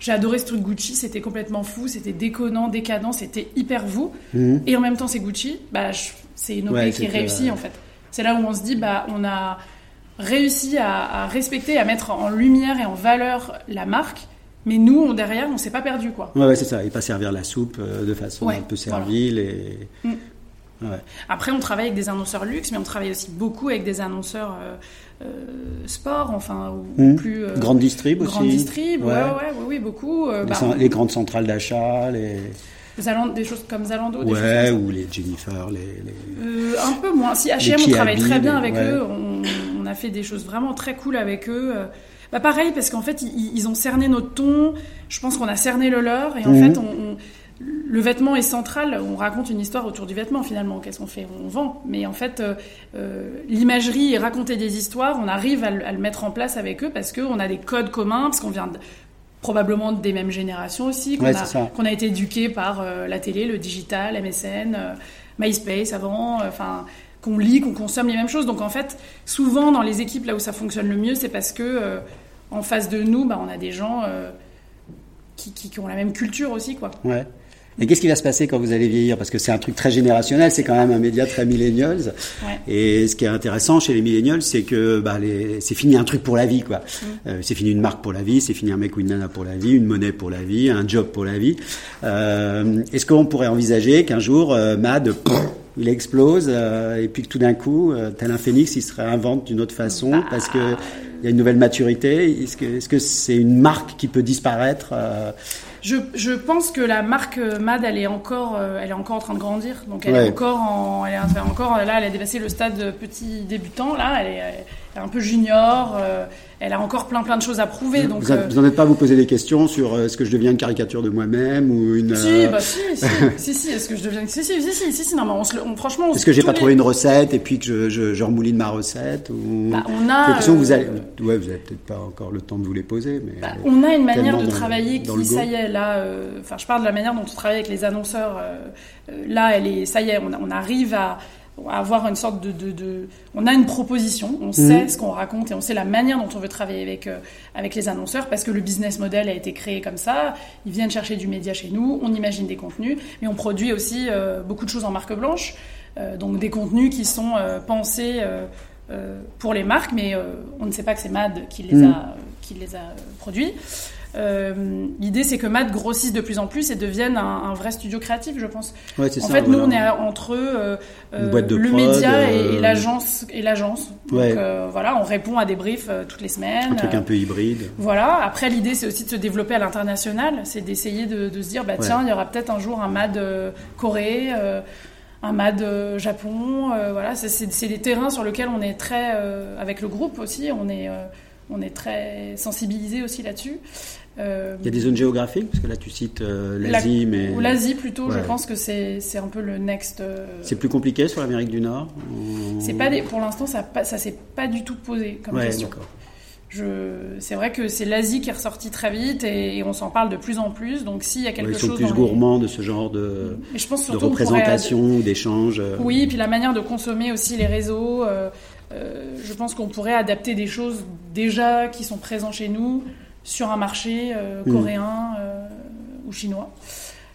j'ai adoré ce truc Gucci, c'était complètement fou, c'était déconnant, décadent, c'était hyper vous. Mm. Et en même temps, c'est Gucci. Bah, c'est une OP qui est réussie en fait. C'est là où on se dit, bah on a réussi à, respecter, à mettre en lumière et en valeur la marque. Mais nous, on, derrière, on s'est pas perdu, quoi. Ouais, c'est ça. Et pas servir la soupe euh, de façon un peu servile et. Mm. Après, on travaille avec des annonceurs luxe, mais on travaille aussi beaucoup avec des annonceurs euh, euh, sport, enfin, ou mm. plus. grande distrib aussi. Grande distrib, ouais, ouais, oui, beaucoup. Les, bah, les, grandes centrales d'achat, les des choses comme Zalando des ouais, ou les Jennifer, les... Euh, un peu moins. Si H&M, on travaille très bien avec eux, on, a fait des choses vraiment très cool avec eux. Bah pareil, parce qu'en fait, ils, ont cerné notre ton, je pense qu'on a cerné le leur, et en mhm. fait, on, le vêtement est central, on raconte une histoire autour du vêtement finalement, qu'est-ce qu'on fait? On vend, mais en fait, euh, euh, l'imagerie et raconter des histoires, on arrive à, à, le mettre en place avec eux parce qu'on a des codes communs, parce qu'on vient de probablement des mêmes générations aussi, qu'on a, a, été éduqués par euh, la télé, le digital, MSN, euh, MySpace avant, euh, enfin qu'on lit, qu'on consomme les mêmes choses. Donc en fait, souvent dans les équipes là où ça fonctionne le mieux, c'est parce que en face de nous, bah, on a des gens qui, qui, qui, ont la même culture aussi, quoi. Ouais. Et qu'est-ce qui va se passer quand vous allez vieillir? Parce que c'est un truc très générationnel, c'est quand même un média très millennials. Et ce qui est intéressant chez les millennials, c'est que bah, les... c'est fini un truc pour la vie, quoi. Mm. Euh, c'est fini une marque pour la vie, c'est fini un mec ou une nana pour la vie, une monnaie pour la vie, un job pour la vie. Euh, Est-ce qu'on pourrait envisager qu'un jour, euh, Mad, il explose et puis que tout d'un coup, tel un phénix, il se réinvente d'une autre façon bah. parce que il y a une nouvelle maturité? Est-ce que c'est -ce une marque qui peut disparaître je, je, pense que la marque euh, MAD, elle est encore, euh, elle est encore en train de grandir. Donc elle est encore en, elle est encore là, elle a dépassé le stade petit débutant. Là, elle est, elle est un peu junior. Euh, elle a encore plein plein de choses à prouver. Donc, vous n'en êtes pas à vous poser des questions sur est-ce que je deviens une caricature de moi-même ou une. Si, bah si, si, si, si est-ce que je deviens. Si, si, si, si, si, si non, mais on se, on, franchement. Est-ce que j'ai pas trouvé une recette et puis que je, je, je remouline ma recette ou. Bah, on a. vous allez, ouais, vous avez peut-être pas encore le temps de vous les poser, mais. Bah, on a une manière de travailler qui, ça y est, là. Enfin, je parle de la manière dont on travaille avec les annonceurs. là, elle est, ça y est, on, on arrive à avoir une sorte de, de, on a une proposition, on mhm. sait ce qu'on raconte et on sait la manière dont on veut travailler avec euh, avec les annonceurs parce que le business model a été créé comme ça. Ils viennent chercher du média chez nous, on imagine des contenus, mais on produit aussi euh, beaucoup de choses en marque blanche, euh, donc des contenus qui sont pensés pour les marques, mais on ne sait pas que c'est Mad qui les mhm. a qui les a produits. Euh, L'idée, c'est que Matt grossisse de plus en plus et devienne un, un vrai studio créatif, je pense. Ouais, en fait, nous, on est entre euh, le média et, l'agence. Et l'agence. Donc euh, voilà, on répond à des briefs euh, toutes les semaines. Un truc un peu hybride. Voilà. Après, l'idée, c'est aussi de se développer à l'international. C'est d'essayer de, de, se dire, bah tiens, il y aura peut-être un jour un MAD Corée un MAD Japon. voilà, c'est des terrains sur lesquels on est très, avec le groupe aussi, on est, on est très sensibilisé aussi là-dessus. Euh, il y a des zones géographiques Parce que là, tu cites euh, l'Asie, mais... Ou l'Asie, plutôt. Je pense que c'est un peu le next... Euh, c'est plus compliqué sur l'Amérique du Nord C'est pas des... Pour l'instant, ça ne ça s'est pas du tout posé comme ouais, question. C'est vrai que c'est l'Asie qui est ressortie très vite et, on s'en parle de plus en plus. Donc s'il y a quelque ils chose... sont plus gourmands de ce genre de, je pense de représentation ou d'échange. Oui, et puis la manière de consommer aussi les réseaux... je pense qu'on pourrait adapter des choses déjà qui sont présentes chez nous sur un marché euh, mm. coréen euh, ou chinois.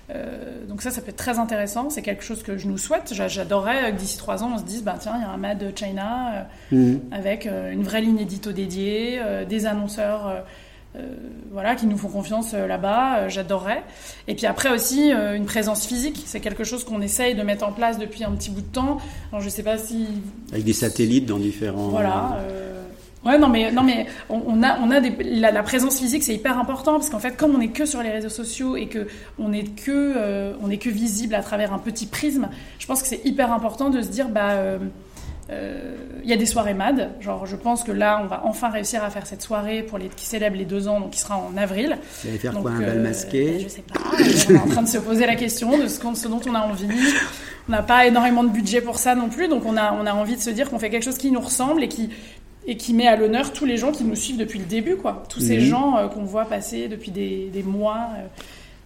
Euh, donc ça, ça peut être très intéressant. C'est quelque chose que je nous souhaite. J'adorerais que d'ici trois ans, on se dise, bah tiens, il y a un MAD China mhm. avec une vraie ligne édito dédiée, des annonceurs euh, voilà, qui nous font confiance euh, là-bas, euh, j'adorerais. Et puis après aussi, une présence physique, c'est quelque chose qu'on essaye de mettre en place depuis un petit bout de temps. Alors je sais pas si... Avec des satellites dans différents... Voilà. Ouais, non, mais, non, mais on, a, on a des, la, présence physique, c'est hyper important parce qu'en fait, comme on n'est que sur les réseaux sociaux et que on n'est que, on est que visible à travers un petit prisme, je pense que c'est hyper important de se dire, bah, euh, il y a des soirées MAD. Genre, je pense que là, on va enfin réussir à faire cette soirée pour les qui célèbrent les deux ans, donc qui sera en avril. Vous allez faire quoi, un bal euh, masqué Je sais pas. on est en train de se poser la question de ce, ce dont on a envie. On n'a pas énormément de budget pour ça non plus, donc on a, on a envie de se dire qu'on fait quelque chose qui nous ressemble et qui, et qui met à l'honneur tous les gens qui nous suivent depuis le début, quoi. Tous ces mhm. gens euh, qu'on voit passer depuis des, des mois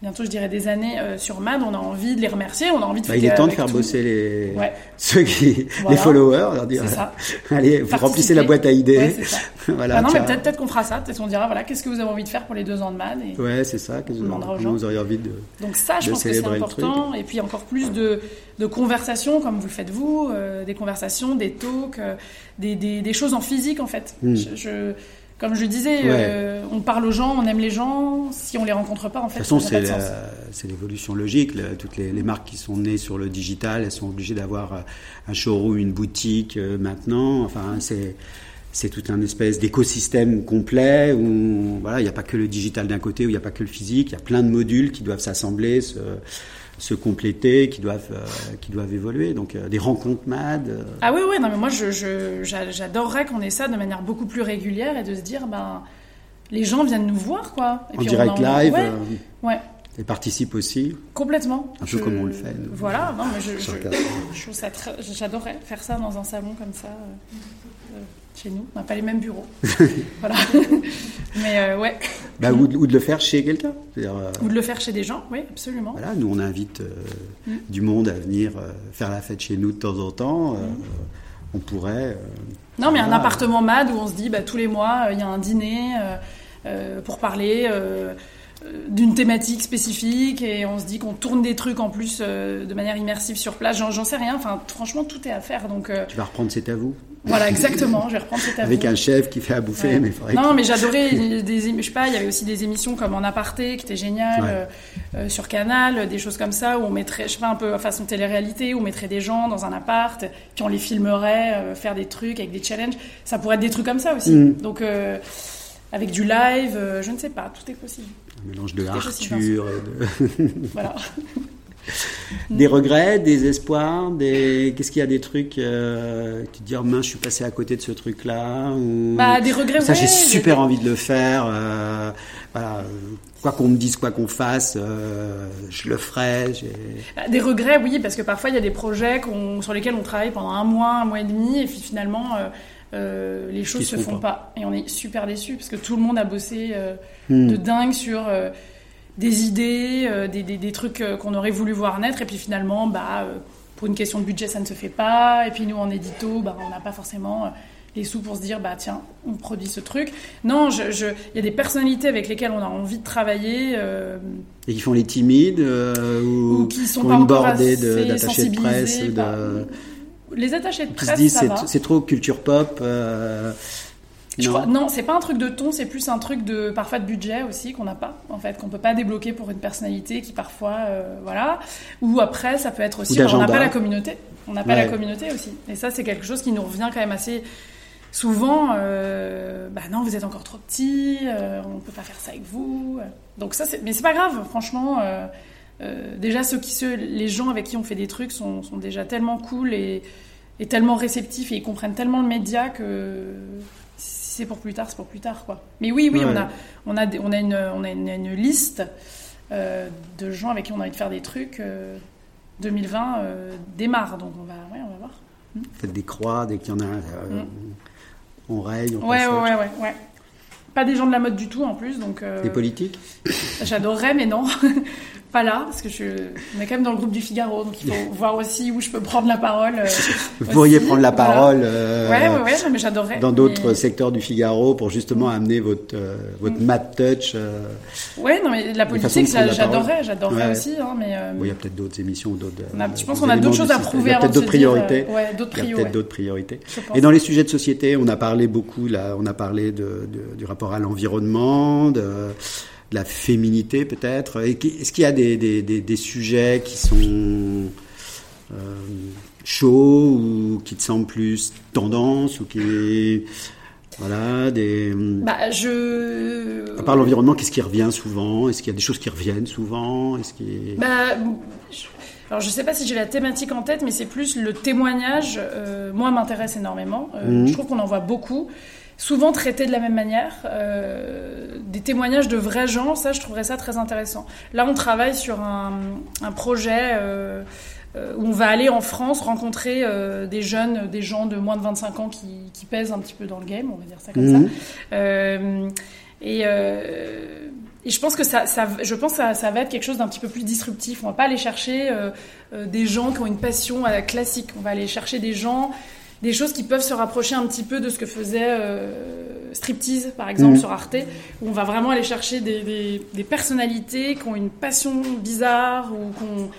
bientôt je dirais des années euh, sur MAD, on a envie de les remercier, on a envie de bah, Il est temps de faire bosser les ceux qui les followers, leur dire ça. allez, vous remplissez la boîte à idées. voilà, ah non, mais peut-être qu'on fera ça, peut-être qu'on dira voilà, qu'est-ce que vous avez envie de faire pour les deux ans de MAD et Ouais, c'est ça, qu'est-ce que vous auriez envie de Donc ça, je pense que c'est important. Et puis encore plus de de conversations comme vous le faites vous, euh, des conversations, des talks, euh, des, des, des, choses en physique en fait. Hmm. je comme je disais, euh, on parle aux gens, on aime les gens. Si on les rencontre pas, en fait, de toute façon, c'est l'évolution logique. toutes les, marques qui sont nées sur le digital, elles sont obligées d'avoir euh, un showroom, une boutique euh, maintenant. Enfin, c'est c'est tout un espèce d'écosystème complet où voilà, il n'y a pas que le digital d'un côté, où il n'y a pas que le physique. Il y a plein de modules qui doivent s'assembler se compléter, qui doivent, euh, qui doivent évoluer. Donc euh, des rencontres MAD. Euh. Ah oui, oui, non, mais moi j'adorerais qu'on ait ça de manière beaucoup plus régulière et de se dire, ben, les gens viennent nous voir, quoi. Et en direct live. Ouais. Et participe aussi. Complètement. Un peu comme on le fait. Voilà, non, mais je, j'adorerais faire ça dans un salon comme ça chez nous. On n'a pas les mêmes bureaux. voilà. Mais euh, ouais. Bah, ou, de, le faire chez quelqu'un. Euh, ou de le faire chez des gens, oui, absolument. Voilà, nous on invite euh, mm. du monde à venir faire la fête chez nous de temps en temps. Mm. On pourrait. non, mais un appartement MAD où on se dit bah, tous les mois il y a un dîner pour parler d'une thématique spécifique et on se dit qu'on tourne des trucs en plus de manière immersive sur place. J'en sais rien. Enfin, franchement, tout est à faire. Donc, tu vas reprendre C'est à vous voilà, exactement. Je vais reprendre cet Avec un chef qui fait à bouffer, mais Non, mais j'adorais des, je sais pas, il y avait aussi des émissions comme En aparté qui étaient géniales euh, euh, sur Canal, des choses comme ça où on mettrait, je sais pas, un peu façon télé-réalité, où on mettrait des gens dans un appart, puis on les filmerait, euh, faire des trucs avec des challenges. Ça pourrait être des trucs comme ça aussi. Mm. Donc avec du live, je ne sais pas, tout est possible. Un mélange de Arthur et de... voilà. des regrets, des espoirs, des... qu'est-ce qu'il y a des trucs euh, tu te dis oh mince je suis passé à côté de ce truc là ou... bah, des regrets ça j'ai super envie de le faire euh, voilà quoi qu'on me dise quoi qu'on fasse euh, je le ferai bah, des regrets oui parce que parfois il y a des projets sur lesquels on travaille pendant un mois un mois et demi et puis finalement les choses se font pas. et on est super déçus parce que tout le monde a bossé hmm. de dingue sur des idées, euh, des, des, trucs euh, qu'on aurait voulu voir naître, et puis finalement, bah, euh, pour une question de budget, ça ne se fait pas, et puis nous, en édito, bah, on n'a pas forcément les sous pour se dire, bah tiens, on produit ce truc. Non, il je, y a des personnalités avec lesquelles on a envie de travailler. et qui font les timides, ou, qui sont pas encore assez d'attachés de presse. De... Les attachés de presse, ça c'est trop culture pop non, c'est pas un truc de ton, c'est plus un truc de parfois de budget aussi qu'on n'a pas en fait, qu'on peut pas débloquer pour une personnalité qui parfois euh, voilà. Ou après, ça peut être aussi on n'a pas la communauté, on n'a pas la communauté aussi. Et ça, c'est quelque chose qui nous revient quand même assez souvent. Euh, bah non, vous êtes encore trop petit, euh, on peut pas faire ça avec vous. Donc ça, mais c'est pas grave, franchement. Déjà, ceux qui, ceux, les gens avec qui on fait des trucs sont, sont déjà tellement cool et, et tellement réceptifs et ils comprennent tellement le média que c'est pour plus tard, c'est pour plus tard, quoi. Mais oui, oui, on a, on a, on a une, on a une, liste euh, de gens avec qui on a envie de faire des trucs. 2020 euh, euh, démarre, donc on va, ouais, on va voir. Faites des croix dès qu'il y en a. Mm. On raye, on ouais, ouais, ouais, ouais, pas des gens de la mode du tout en plus. Donc, Des politiques? J'adorerais, mais non. pas là, parce que je, on est quand même dans le groupe du Figaro, donc il faut voir aussi où je peux prendre la parole. euh, Vous aussi. pourriez prendre la Voilà. parole euh, Ouais, ouais, ouais, non, mais j'adorerais. dans d'autres Mais- secteurs du Figaro pour justement amener votre, euh, votre Mm. mad touch. euh, Ouais, non, mais la politique, j'adorerais, j'adorerais Ouais. aussi, hein, mais. euh, bon, il y a peut-être d'autres émissions, d'autres. on a- euh, je pense qu'on a d'autres choses à prouver Il y a peut-être d'autres priorités. euh, ouais, d'autres peut-être ouais. d'autres priorités. Et dans les sujets de société, on a parlé beaucoup, là, on a parlé de, de- du rapport à l'environnement, de, de la féminité peut-être. Est-ce qu'il y a des, des, des, des sujets qui sont euh, chauds ou qui te semblent plus tendance ou qui voilà des Bah, je. à part l'environnement, qu'est-ce qui revient souvent? Est-ce qu'il y a des choses qui reviennent souvent? Est-ce Bah, je- alors je sais pas si j'ai la thématique en tête, mais c'est plus le témoignage. euh, moi, m'intéresse énormément. Euh, Mhm. Je trouve qu'on en voit beaucoup, souvent traités de la même manière. euh, des témoignages de vrais gens, ça, je trouverais ça très intéressant. Là, on travaille sur un, un projet. euh, euh, où on va aller en France rencontrer euh, des jeunes, des gens de moins de 25 ans qui, qui pèsent un petit peu dans le game, on va dire ça comme ça. Mhm. Euh, et, euh, et je pense que ça, ça, je pense que ça, ça va être quelque chose d'un petit peu plus disruptif. On va pas aller chercher euh, euh, des gens qui ont une passion euh, classique. On va aller chercher des gens, des choses qui peuvent se rapprocher un petit peu de ce que faisait euh, Striptease, par exemple, Mhm. sur Arte, où on va vraiment aller chercher des, des, des personnalités qui ont une passion bizarre ou qu'on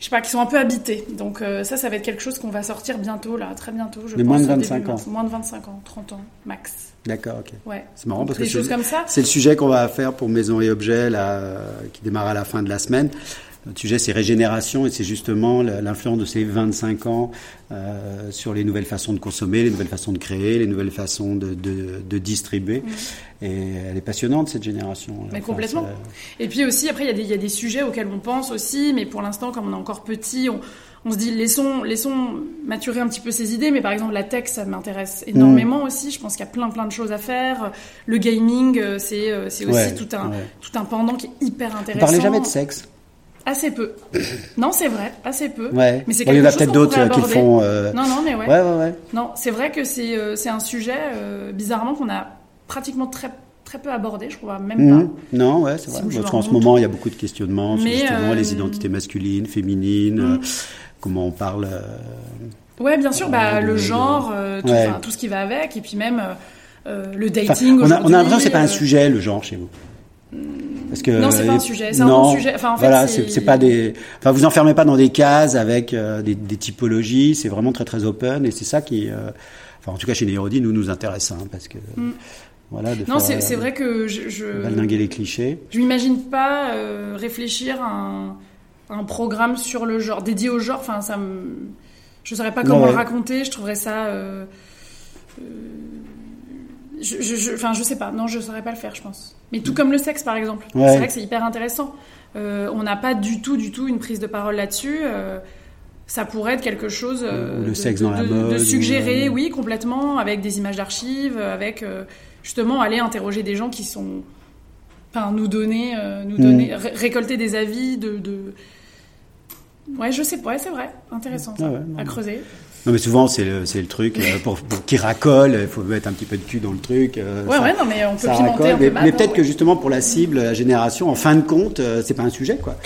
je sais pas, qui sont un peu habités. Donc euh, ça, ça va être quelque chose qu'on va sortir bientôt, là, très bientôt. Je Mais pense, moins de au début 25 ans. Moins de 25 ans, 30 ans, max. D'accord, ok. Ouais. C'est marrant parce que des c'est- choses comme ça. c'est le sujet qu'on va faire pour Maison et Objets là, euh, qui démarre à la fin de la semaine. Notre sujet, c'est régénération et c'est justement l'influence de ces 25 ans euh, sur les nouvelles façons de consommer, les nouvelles façons de créer, les nouvelles façons de, de, de distribuer. Et elle est passionnante, cette génération. Mais complètement. c'est- Et puis aussi, après, il y, a des- il y a des sujets auxquels on pense aussi, mais pour l'instant, comme on est encore petit, on, on se dit laissons, laissons maturer un petit peu ces idées. Mais par exemple, la tech, ça m'intéresse Mm. énormément aussi. Je pense qu'il y a plein, plein de choses à faire. Le gaming, euh, c'est euh, aussi Ouais, tout, un, ouais. tout un pendant qui est hyper On intéressant. parlait jamais de sexe? Assez peu. non, c'est vrai, assez peu. Ouais. Mais c'est il y en a peut-être d'autres euh, qui font. euh, Non, non, mais ouais. Ouais, ouais, ouais. Non, c'est vrai que c'est euh, c'est un sujet, euh, bizarrement, qu'on a pratiquement très, très peu abordé, je crois, même Mhm. pas. Non, ouais, c'est vrai. Parce qu'en ce moment, il y a beaucoup de questionnements sur justement les identités masculines, féminines, Mhm. comment on parle. Ouais, bien sûr, bah, le genre, tout, enfin, ce qui va avec, et puis même le enfin, dating. on, a, on a l'impression que c'est pas un sujet le genre chez vous. Parce que Non, c'est pas un sujet, c'est un non. Enfin, en fait, voilà, c'est- pas des. Enfin, vous enfermez pas dans des cases avec euh, des, des typologies. C'est vraiment très très open et c'est ça qui. euh, Enfin, en tout cas, chez Nérodi, nous nous intéresse, hein, parce que Mm. voilà. De Non, c'est vrai que je. je... Valdinguer les clichés. Je m'imagine pas euh, réfléchir à un, un programme sur le genre, dédié au genre. Enfin, ça me. Je saurais pas comment Ouais. le raconter. Je trouverais ça. Je, je, enfin, je sais pas. Non, je saurais pas le faire, je pense. Mais tout comme le sexe, par exemple. Ouais. C'est vrai que c'est hyper intéressant. Euh, on n'a pas du tout, du tout une prise de parole là-dessus. Euh, ça pourrait être quelque chose euh, le de, sexe de- dans la de- mode, de suggérer, ou- oui, complètement, avec des images d'archives, avec justement aller interroger des gens qui sont enfin nous donner nous Mm. donner ré- récolter des avis de, ouais je sais pas ouais, c'est vrai intéressant ça, Ah ouais, à creuser Non, mais souvent, c'est le, le truc. euh, pour pour qu'il racole, il faut mettre un petit peu de cul dans le truc. euh, ouais ça- ouais non mais on peut pimenter racole. un peu Mais, mais peut-être que justement, pour la cible, la génération, en fin de compte, euh, c'est pas un sujet, quoi.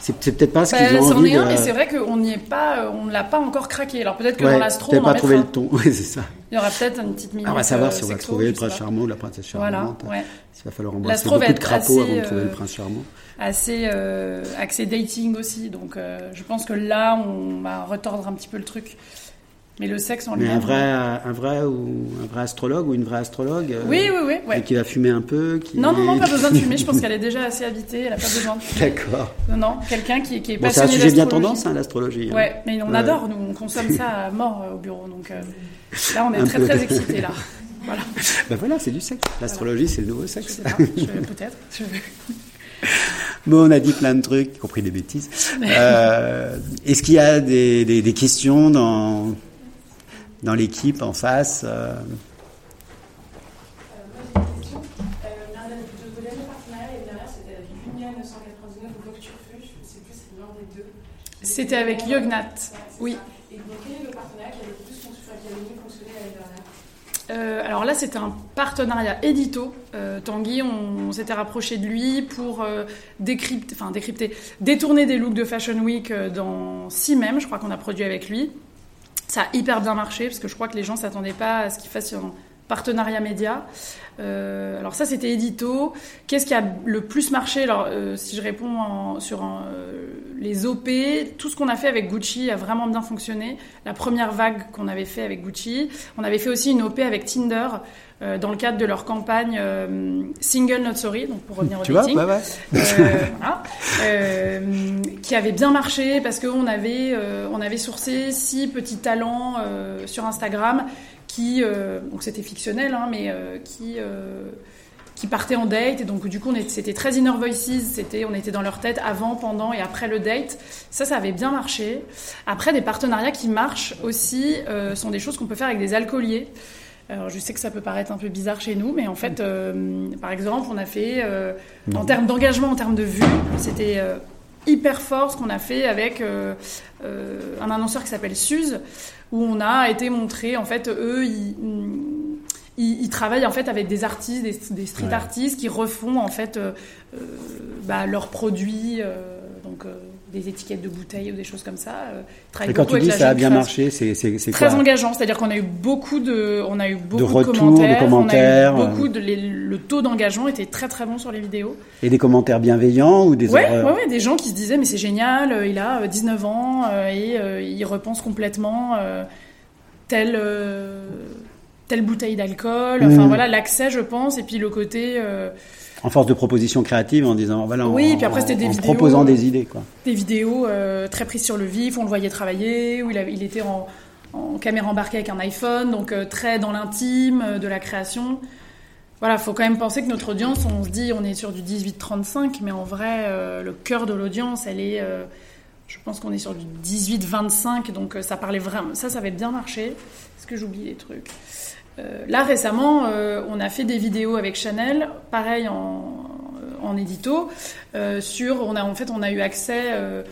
C'est peut-être pas ce Bah, qu'ils ont c'en envie est un, de- mais c'est vrai qu'on n'y est pas, euh, on ne l'a pas encore craqué. Alors peut-être que Ouais, dans l'astro, on en pas trouvé le ton. Oui, c'est ça. Il y aura peut-être une petite minute. Ah, on va savoir euh, si on va trouver le prince charmant ou la princesse Voilà, charmante. ouais. Il va falloir embrasser L'astro va beaucoup de être crapauds assez, avant de trouver le prince charmant. Assez euh, axé dating aussi. Donc euh, je pense que là, on va retordre un petit peu le truc. Mais le sexe en Mais un vrai, un vrai ou un vrai astrologue ou une vraie astrologue. euh, Oui, oui, oui. ouais. et qui va fumer un peu. Qui... Non, non, non, pas besoin de fumer. Je pense qu'elle est déjà assez habitée. Elle a pas besoin de fumer. D'accord. Non, non, quelqu'un qui, qui est Bon, c'est un passionné sujet bien tendance, hein, l'astrologie. hein. Ouais, mais on Ouais. adore, nous, on consomme ça à mort euh, au bureau. Donc euh, là, on est Un très, peu. très excités, là. Voilà. Ben voilà, c'est du sexe. L'astrologie, c'est le nouveau sexe. peut-être. Je- Bon, on a dit plein de trucs, y compris des bêtises. Euh, Est-ce qu'il y a des, des- des questions dans, dans l'équipe en face euh, c'était avec Union 999 ou Vogue Turfu, je ne sais plus, c'est l'un des deux. C'était avec Yognat. Oui. dernière Euh, alors là, c'était un partenariat édito. Euh, Tanguy, on, s'était rapproché de lui pour décrypter, enfin décrypter, détourner des looks de Fashion Week dans six même. Je crois qu'on a produit avec lui. Ça a hyper bien marché parce que je crois que les gens s'attendaient pas à ce qu'il fasse un partenariat média. Euh, alors ça, c'était édito. Qu'est-ce qui a le plus marché? Alors, euh, si je réponds en- sur euh, les OP, tout ce qu'on a fait avec Gucci a vraiment bien fonctionné. La première vague qu'on avait fait avec Gucci, on avait fait aussi une OP avec Tinder dans le cadre de leur campagne Single Not Sorry, donc pour revenir au Tu vois? dating. ouais, ouais. Voilà. Qui avait bien marché parce qu'on avait, on avait sourcé six petits talents sur Instagram qui, euh, donc c'était fictionnel, hein, mais euh, qui, euh, qui partaient en date. Et donc du coup, c'était très inner voices, c'était, on était dans leur tête avant, pendant et après le date. Ça, ça avait bien marché. Après, des partenariats qui marchent aussi euh, sont des choses qu'on peut faire avec des alcooliers. Alors, je sais que ça peut paraître un peu bizarre chez nous, mais en fait, par exemple, on a fait, en termes d'engagement, en termes de vues, c'était hyper fort ce qu'on a fait avec euh, un annonceur qui s'appelle Suze, où on a été montré, en fait, eux, ils, ils, ils travaillent en fait avec des artistes, des, des street Ouais. artistes qui refont en fait euh, euh, bah, leurs produits, euh, donc des étiquettes de bouteilles ou des choses comme ça. euh, travaillent Et quand tu dis ça a bien marché, c'est Très quoi engageant, c'est-à-dire qu'on a eu beaucoup de, on a eu beaucoup de, retours, de commentaires, commentaires, on a eu euh. beaucoup de, les- le taux d'engagement était très très bon sur les vidéos. Et des commentaires bienveillants ou des Ouais, horreurs ouais, ouais, des gens qui se disaient mais c'est génial, euh, il a euh, 19 ans euh, et euh, il repense complètement euh, telle euh, telle bouteille d'alcool. Enfin Mm. voilà l'accès, je pense, et puis le côté euh, En force de proposition créative en disant voilà Oui, en, puis après, c'était des en vidéos, proposant euh, des idées quoi. des vidéos euh, très prises sur le vif, on le voyait travailler, où il, avait- il était en, en caméra embarquée avec un iPhone, donc euh, très dans l'intime euh, de la création. Voilà, faut quand même penser que notre audience, on se dit on est sur du 18-35, mais en vrai, euh, le cœur de l'audience, elle est, euh, je pense qu'on est sur du 18-25, donc euh, ça parlait vraiment, ça, ça avait bien marché. Est-ce que j'oublie des trucs? Euh, Là, récemment, euh, on a fait des vidéos avec Chanel, pareil en, en édito, euh, sur, on a, en fait, on a eu accès euh,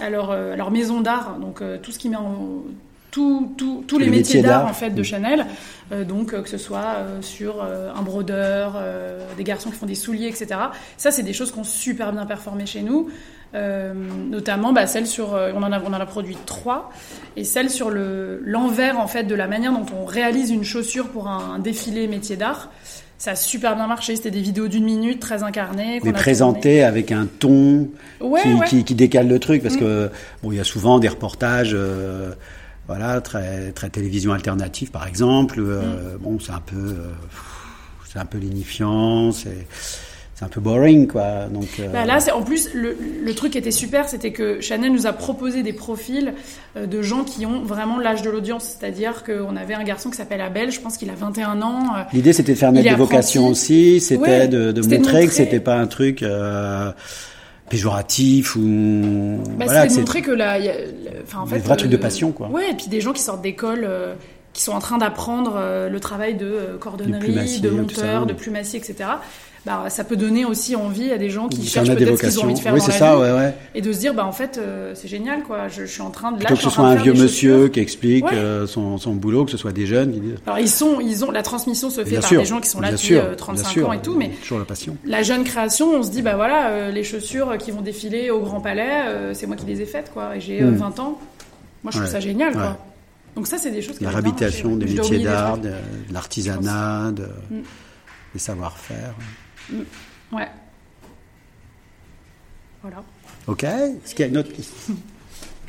à, leur, euh, à leur maison d'art, donc euh, tout ce qui met en tout- tout- tous les, métiers, d'art en fait de Mm. Chanel, Euh, donc euh, que ce soit euh, sur euh, un brodeur, euh, des garçons qui font des souliers, etc. Ça, c'est des choses qui ont super bien performé chez nous, Euh, notamment bah, celle sur, euh, on en a, on en a produit trois, et celle sur le l'envers en fait de la manière dont on réalise une chaussure pour un, un défilé métier d'art. Ça a super bien marché. C'était des vidéos d'une minute, très incarnées. Mais a présenté avec un ton. Ouais, qui, ouais. qui- qui décale le truc parce Mm. que bon il y a souvent des reportages euh, voilà très très télévision alternative par exemple Mm. bon c'est un peu c'est un peu lénifiant c'est c'est un peu boring quoi donc euh, Bah là, c'est en plus le, le truc qui était super, c'était que Chanel nous a proposé des profils euh, de gens qui ont vraiment l'âge de l'audience, c'est-à-dire qu'on avait un garçon qui s'appelle Abel, je pense qu'il a 21 ans. euh, L'idée, c'était de faire naître des vocations aussi, c'était Ouais, de, de c'était de montrer que montrer- c'était pas un truc euh, péjoratif ou Bah, voilà, c'est de montrer que là, il y a- enfin, en fait, vrais trucs de euh, passion, quoi. Ouais, et puis des gens qui sortent d'école, euh, qui sont en train d'apprendre euh, le travail de euh, cordonnerie, plumassier, de tout monteur, de plumassier, etc. Bah, ça peut donner aussi envie à des gens qui cherchent peut-être ce qu'ils ont vocations. envie de faire oui, dans la ça, vie, ouais, ouais. et de se dire, bah en fait, euh, c'est génial, quoi. Je, je suis en train de là, Plutôt que ce soit un vieux monsieur qui explique Ouais. euh, son, son boulot, que ce soit des jeunes qui disent. Alors ils sont, ils ont la transmission se fait Bien par sûr, des gens qui sont là depuis sûr, euh, bien 35 sûr, ans et tout, mais toujours la passion. la jeune création, on se dit bah voilà, euh, les chaussures qui vont défiler au Grand Palais, euh, c'est moi qui les ai faites quoi, et j'ai euh, Mm. 20 ans. Moi je trouve ça génial quoi. Donc ça c'est des choses qui La réhabilitation des métiers d'art, de, l'artisanat, de, Mm. des savoir-faire. Ouais. Voilà. Ok. Est-ce qu'il y a une autre question?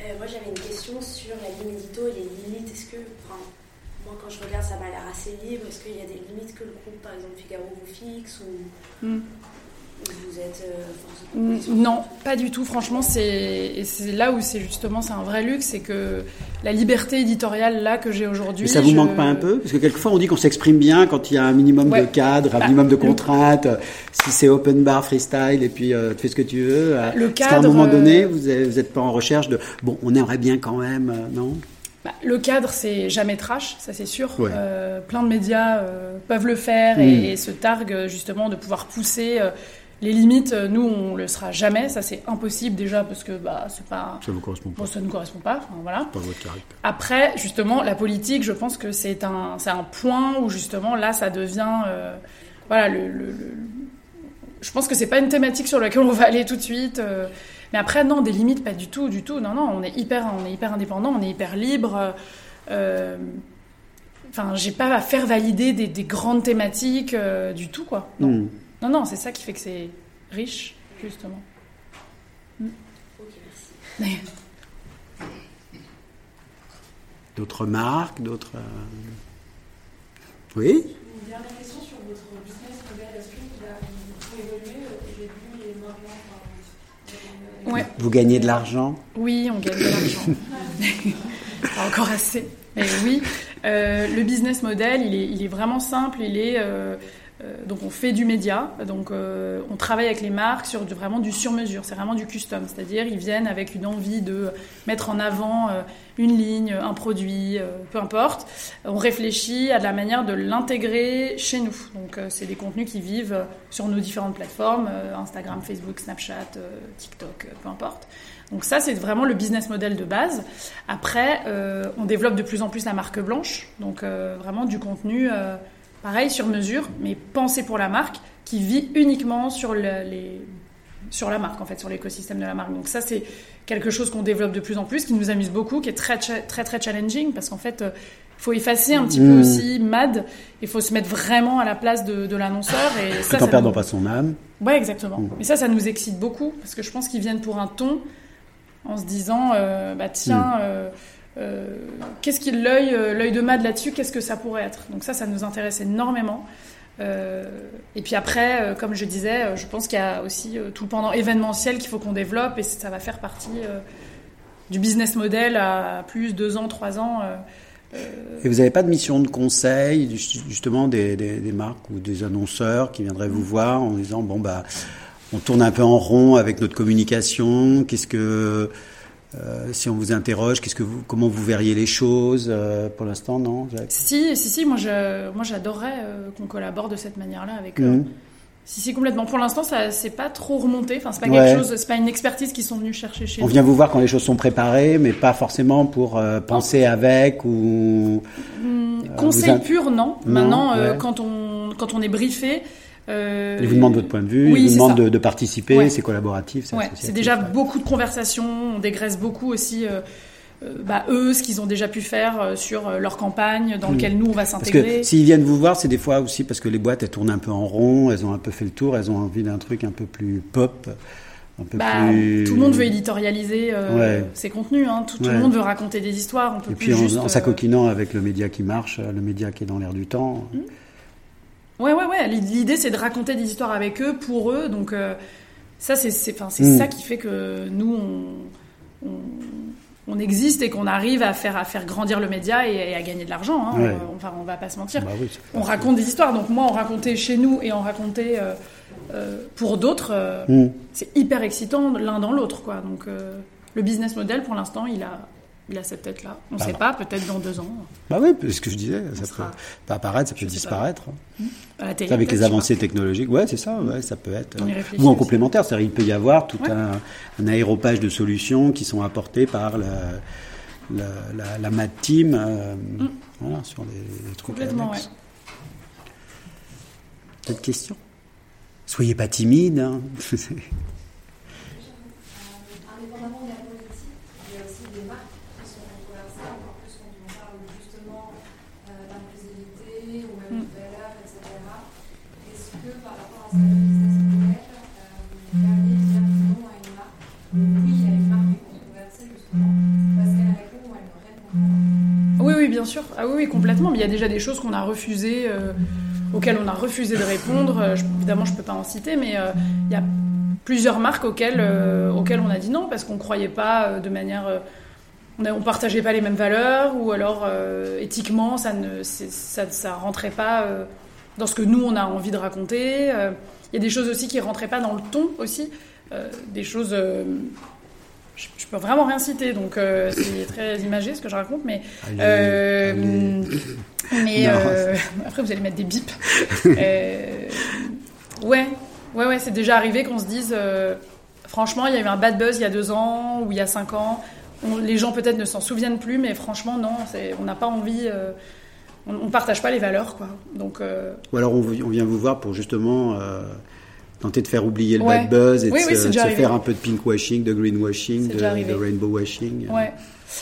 Euh, moi, j'avais une question sur la ligne édito et les limites. Est-ce que, enfin, moi, quand je regarde, ça m'a l'air assez libre. Est-ce qu'il y a des limites que le groupe, par exemple Figaro, vous fixe ou, Mm. Ou vous êtes. euh, Non, pas du tout. Franchement, c'est là où c'est justement c'est un vrai luxe, c'est que la liberté éditoriale là que j'ai aujourd'hui. Mais ça vous je- manque pas un peu? Parce que quelquefois on dit qu'on s'exprime bien quand il y a un minimum de cadre, un Bah, minimum de contraintes. Si c'est open bar, freestyle, et puis euh, tu fais ce que tu veux. euh, Le est-ce qu'à un cadre, moment donné, vous n'êtes pas en recherche de bon, on aimerait bien quand même, non? Bah, le cadre, c'est jamais trash, ça c'est sûr. Ouais. Euh, plein de médias euh, peuvent le faire et, et se targuent justement de pouvoir pousser euh, les limites, euh, nous, on le sera jamais. Ça, c'est impossible déjà parce que bah, c'est pas. Ça vous correspond pas. Bon, ça ne correspond pas. Enfin, voilà. Pas votre caractère. Après, justement, la politique, je pense que c'est un, c'est un point où justement là, ça devient, euh, voilà, le, le- le- je pense que c'est pas une thématique sur laquelle on va aller tout de suite. euh, mais après, non, des limites, pas du tout, du tout. Non, non, on est hyper, on est hyper indépendant, on est hyper libre. euh, Enfin, j'ai pas à faire valider des, des grandes thématiques du tout, quoi. Non, Hmm. Non, non, c'est ça qui fait que c'est riche, justement. Ok, merci. D'autres marques, d'autres. euh, Oui? Une dernière question sur votre business model. Est-ce qu'il a beaucoup évolué au début et maintenant enfin, Ouais. Vous gagnez de l'argent? Oui, on gagne de l'argent. Pas encore assez. Mais oui, Euh, le business model, il est, il est vraiment simple. Il est euh, euh, donc on fait du média, donc euh, on travaille avec les marques sur du, vraiment du sur-mesure. C'est vraiment du custom, c'est-à-dire ils viennent avec une envie de mettre en avant euh, une ligne, un produit, euh, peu importe. On réfléchit à la manière de l'intégrer chez nous. Donc euh, c'est des contenus qui vivent euh, sur nos différentes plateformes euh, Instagram, Facebook, Snapchat, euh, TikTok, euh, peu importe. Donc ça, c'est vraiment le business model de base. Après, euh, on développe de plus en plus la marque blanche, donc euh, vraiment du contenu, euh, pareil, sur mesure, mais pensé pour la marque, qui vit uniquement sur, le- les, sur la marque, en fait, sur l'écosystème de la marque. Donc ça, c'est quelque chose qu'on développe de plus en plus, qui nous amuse beaucoup, qui est très, très, très challenging, parce qu'en fait, euh, il faut effacer un petit peu Mmh. aussi MAD, il faut se mettre vraiment à la place de, de l'annonceur. Et ça, Tout en ça perdant nous- pas son âme. Ouais, exactement. Mm. Mais ça, ça nous excite beaucoup parce que je pense qu'ils viennent pour un ton en se disant, euh, bah tiens, euh, euh, qu'est-ce qu'il l'œil, euh, l'œil de Mad là-dessus, qu'est-ce que ça pourrait être? Donc ça, ça nous intéresse énormément. Euh, et puis après, comme je disais, je pense qu'il y a aussi tout pendant événementiel qu'il faut qu'on développe et ça va faire partie du business model à plus deux ans, trois ans. Et vous n'avez pas de mission de conseil, ju- justement, des, des- des marques ou des annonceurs qui viendraient vous voir en disant bon bah on tourne un peu en rond avec notre communication. Qu'est-ce que euh, si on vous interroge, qu'est-ce que vous, comment vous verriez les choses euh, pour l'instant Non. Si, si, si, moi, je, moi j'adorerais euh, qu'on collabore de cette manière-là avec eux. Mhm. Si, si, complètement. Pour l'instant, ça c'est pas trop remonté. Enfin, c'est pas Ouais. quelque chose, c'est pas une expertise qu'ils sont venus chercher chez On nous. vient vous voir quand les choses sont préparées, mais pas forcément pour penser avec ou. Euh, conseil pur, non. Non, Maintenant, ouais. quand on quand on est briefé, euh, Ils vous demandent votre point de vue, oui, ils vous demandent de, de participer, Ouais. c'est collaboratif, c'est ouais, déjà beaucoup de conversations. On dégraisse beaucoup aussi. euh, euh, bah, eux, ce qu'ils ont déjà pu faire euh, sur leur campagne, dans Mm. lequel nous on va Parce s'intégrer. que s'ils viennent vous voir, c'est des fois aussi parce que les boîtes elles tournent un peu en rond, elles ont un peu fait le tour, elles ont envie d'un truc un peu plus pop, un peu Bah, plus. Tout le monde veut éditorialiser euh, Ouais. ses contenus. Hein. Tout, tout Ouais. le monde veut raconter des histoires. On peut Et plus puis en, juste, en s'acoquinant avec le média qui marche, le média qui est dans l'air du temps. Ouais, ouais, ouais. L'idée, c'est de raconter des histoires avec eux, pour eux. Donc, euh, ça, c'est c'est- enfin, c'est Mm. ça qui fait que nous, on, on, on existe et qu'on arrive à faire, à faire grandir le média et, et à gagner de l'argent. Hein. Ouais. Euh, Enfin, on va pas se mentir. Bah oui, On raconte des histoires. Donc, moi, en raconter chez nous et en raconter euh, euh, pour d'autres, Hmm. c'est hyper excitant l'un dans l'autre, quoi. Donc, le business model, pour l'instant, il a, il a cette tête-là. On sait bah. pas, peut-être dans deux ans. Bah oui, c'est ce que je disais, ça sera- peut pas apparaître, ça peut disparaître. À la télé, Avec les avancées technologiques, ouais, c'est ça, ouais, ça peut être. Euh, Ou en aussi. complémentaire, c'est-à-dire il peut y avoir tout Ouais. un, un aéropage de solutions qui sont apportées par la, la, la, la Mad Team, euh, voilà, sur les, les trucs. Complètement, annexes. ouais. D'autres questions Soyez pas timide. Hein. Ah oui, complètement. Mais il y a déjà des choses qu'on a refusées, euh, auxquelles on a refusé de répondre. Euh, je- évidemment, je peux pas en citer, mais euh, il y a plusieurs marques auxquelles, auxquelles on a dit non parce qu'on croyait pas de manière. on, on partageait pas les mêmes valeurs ou alors éthiquement ça ne ça, ça rentrait pas dans ce que nous on a envie de raconter. Il y a des choses aussi qui rentraient pas dans le ton aussi, des choses. Je, je peux vraiment rien citer, donc euh, c'est très imagé ce que je raconte, mais Allez, euh, allez. mais euh, après vous allez mettre des bips. Ouais, Ouais, ouais, c'est déjà arrivé qu'on se dise, franchement, il y a eu un bad buzz il y a deux ans ou il y a cinq ans. On- les gens peut-être ne s'en souviennent plus, mais franchement, non, on n'a pas envie, on, on partage pas les valeurs, quoi. Donc, euh, Ou alors on, vient vous voir pour justement euh, tenter de faire oublier le Ouais. bad buzz et Oui, de, oui, se, de faire un peu de greenwashing, C'est de, déjà arrivé. de rainbow washing. ouais.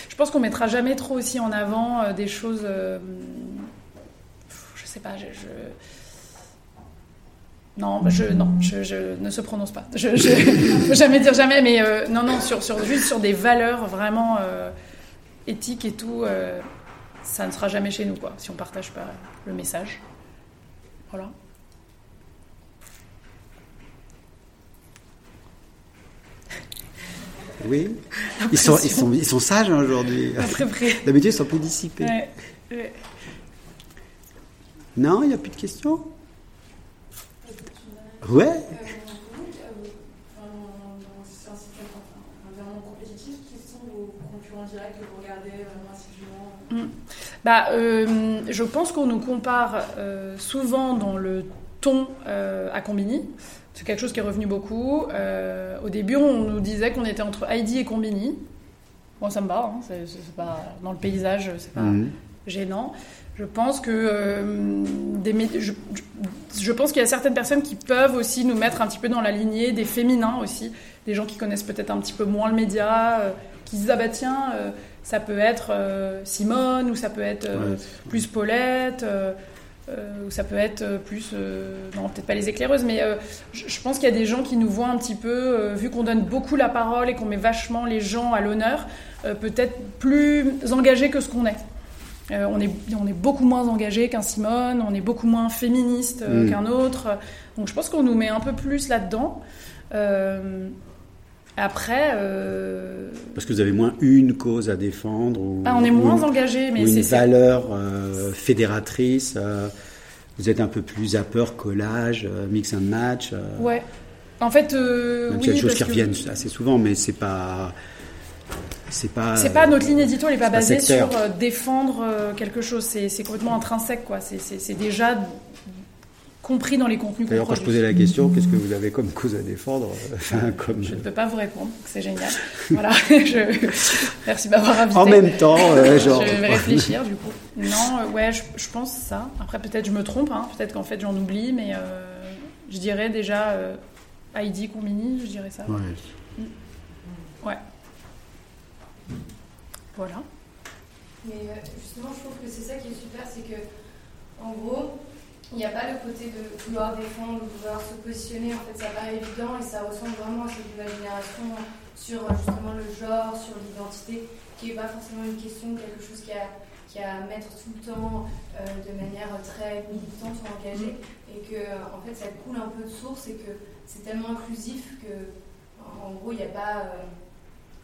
Je pense qu'on mettra jamais trop aussi en avant euh, des choses. euh, je sais pas, je. je- Non, je, non, je, je ne se prononce pas. Je, faut jamais dire jamais, mais euh, non, non, sur, sur, juste sur des valeurs vraiment euh, éthiques et tout, ça ne sera jamais chez nous, quoi, si on partage pas le message. Voilà. Oui. Ils sont, ils sont, ils sont sages hein, aujourd'hui. D'habitude, ils sont plus dissipés. Ouais, ouais. Non, il n'y a plus de questions? Ouais. Assidûment Bah, euh, je pense qu'on nous compare euh, souvent dans le ton euh, à Combini. C'est quelque chose qui est revenu beaucoup. Euh, au début, on nous disait qu'on était entre Heidi et Combini. Bon, ça me va, hein, c'est, pas dans le paysage, c'est pas Mhm. gênant. Je pense que euh, des je, pense qu'il y a certaines personnes qui peuvent aussi nous mettre un petit peu dans la lignée des féminins aussi, des gens qui connaissent peut-être un petit peu moins le média, euh, qui se disent ah bah tiens ça peut être Simone ou ça peut être plus Paulette ou ça peut être euh, plus euh, non peut-être pas les éclaireuses mais euh, je, pense qu'il y a des gens qui nous voient un petit peu euh, vu qu'on donne beaucoup la parole et qu'on met vachement les gens à l'honneur euh, peut-être plus engagés que ce qu'on est euh, on, est, on est beaucoup moins engagé qu'un Simone, on est beaucoup moins féministe euh, Mm. qu'un autre. Donc je pense qu'on nous met un peu plus là-dedans. Euh, après, euh, Parce que vous avez moins une cause à défendre. Ou, ah, on est moins une- engagé, mais une c'est c'est- valeur euh, fédératrice. euh, vous êtes un peu plus à peur collage, mix and match. Ouais. En fait, Même oui, s'il y a des choses qui que reviennent assez souvent, mais c'est pas. C'est pas. C'est pas notre ligne édito, elle n'est pas pas basée sur défendre quelque chose. C'est complètement intrinsèque, quoi. C'est déjà compris dans les contenus qu'on D'ailleurs, quand je posais la question, qu'est-ce que vous avez comme cause à défendre euh, Enfin, comme. Je ne peux pas vous répondre, c'est génial. Voilà, je... merci de m'avoir invité. En même temps, euh, genre. Je vais réfléchir du coup. Non, euh, ouais, je, je pense ça. Après, peut-être je me trompe, hein. peut-être qu'en fait j'en oublie, mais euh, je dirais déjà euh, Heidi Combini, je dirais ça. Ouais. Ouais. Voilà. Mais euh, justement, je trouve que c'est ça qui est super, c'est que, en gros, il n'y a pas le côté de vouloir défendre, de vouloir se positionner. En fait, ça paraît évident et ça ressemble vraiment à cette nouvelle génération sur euh, justement le genre, sur l'identité, qui n'est pas forcément une question, quelque chose qui a, qui a à mettre tout le temps euh, de manière très militante ou engagée. Et que, euh, en fait, ça coule un peu de source et que c'est tellement inclusif que, en gros, il n'y a pas.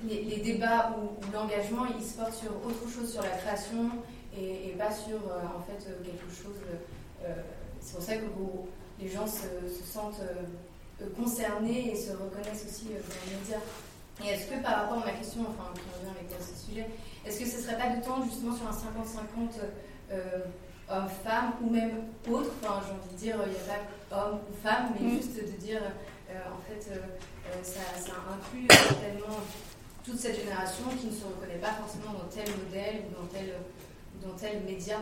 les, débats ou, ou l'engagement, ils se portent sur autre chose, sur la création et, pas sur en fait quelque chose. C'est pour ça que vous- les gens se, se sentent euh, euh, concernés et se reconnaissent aussi euh, dans les médias. Et est-ce que par rapport à ma question, enfin qui revient avec euh, ce sujet, est-ce que ce serait pas de temps justement sur un 50-50 euh, homme-femme ou même autre Enfin, j'ai envie de dire, il n'y a pas homme ou femme, mais Mm. juste de dire euh, en fait euh, euh, ça, ça inclut certainement toute cette génération qui ne se reconnaît pas forcément dans tel modèle ou dans tel, dans tel média.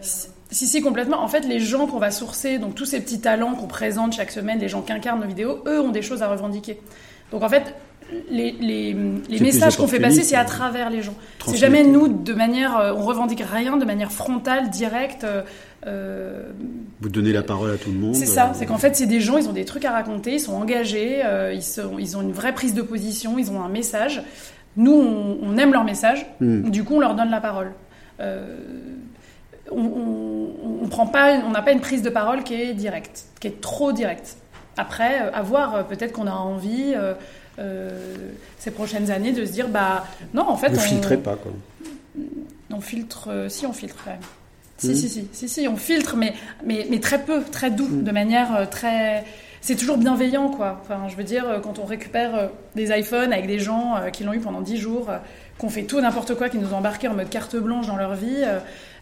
Si, si, complètement. En fait, les gens qu'on va sourcer, donc tous ces petits talents qu'on présente chaque semaine, les gens qui incarnent nos vidéos, eux ont des choses à revendiquer. Donc en fait, les, les, les C'est messages qu'on fait passer, c'est à travers les gens. C'est jamais nous, de manière, euh, on revendique rien de manière frontale, directe. euh, euh, Vous donnez la parole à tout le monde. c'est ça, euh, c'est qu'en fait, c'est des gens, ils ont des trucs à raconter, ils sont engagés, ils, sont, ils ont une vraie prise de position, ils ont un message. Nous, on, on aime leur message, Hmm. du coup, on leur donne la parole. Euh, on on- on prend pas, on n'a pas une prise de parole qui est directe, qui est trop directe. Après, euh, à voir, euh, peut-être qu'on a envie euh, euh, ces prochaines années de se dire, bah non, en fait, Vous on, filtrez pas, quoi. on filtre, euh, si on filtre quand même. Si, Mhm. si, si, si, si, on filtre, mais, mais, mais très peu, très doux, Mhm. de manière très. C'est toujours bienveillant, quoi. Enfin, je veux dire, quand on récupère des iPhones avec des gens qui l'ont eu pendant 10 jours, qu'on fait tout n'importe quoi, qui nous ont embarqués en mode carte blanche dans leur vie,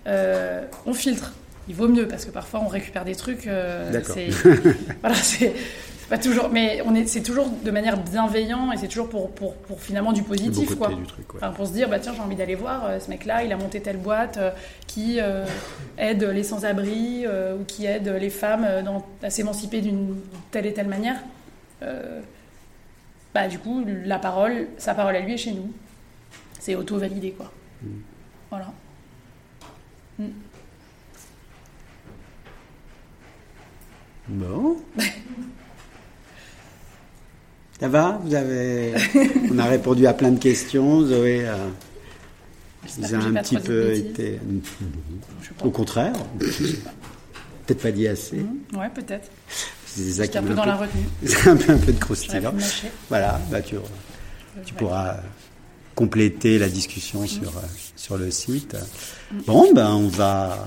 on filtre. Il vaut mieux, parce que parfois on récupère des trucs. euh, D'accord. c'est- voilà, c'est. Pas toujours, mais on est, c'est toujours de manière bienveillante et c'est toujours pour, pour, pour finalement du bon positif, quoi. du truc, ouais. Enfin, pour se dire, bah tiens, j'ai envie d'aller voir euh, ce mec-là, il a monté telle boîte euh, qui euh, aide les sans-abri euh, ou qui aide les femmes euh, dans, à s'émanciper d'une telle et telle manière. Euh, bah, du coup, la parole, sa parole à lui est chez nous. C'est auto-validé, quoi. Voilà. Bon. Ça va? Vous avez. On a répondu à plein de questions. Zoé a, vous a un petit peu été. Pas. Au contraire. Peut-être pas dit assez. Ouais, peut-être. C'est un met peu dans la retenue. C'est un peu, un peu de croustillant. Voilà, bah, tu, tu pourras compléter la discussion sur, euh, sur le site. Bon, ben on va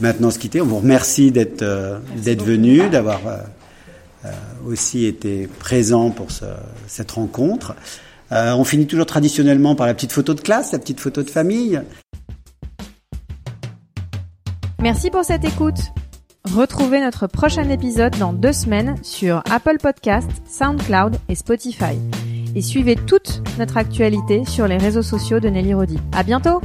maintenant se quitter. On vous remercie d'être euh, d'être venu, d'avoir euh, aussi été présent pour ce- cette rencontre. Euh, on finit toujours traditionnellement par la petite photo de classe, la petite photo de famille. Merci pour cette écoute. Retrouvez notre prochain épisode dans deux semaines sur Apple Podcast, SoundCloud et Spotify. Et suivez toute notre actualité sur les réseaux sociaux de Nelly Rodi. À bientôt!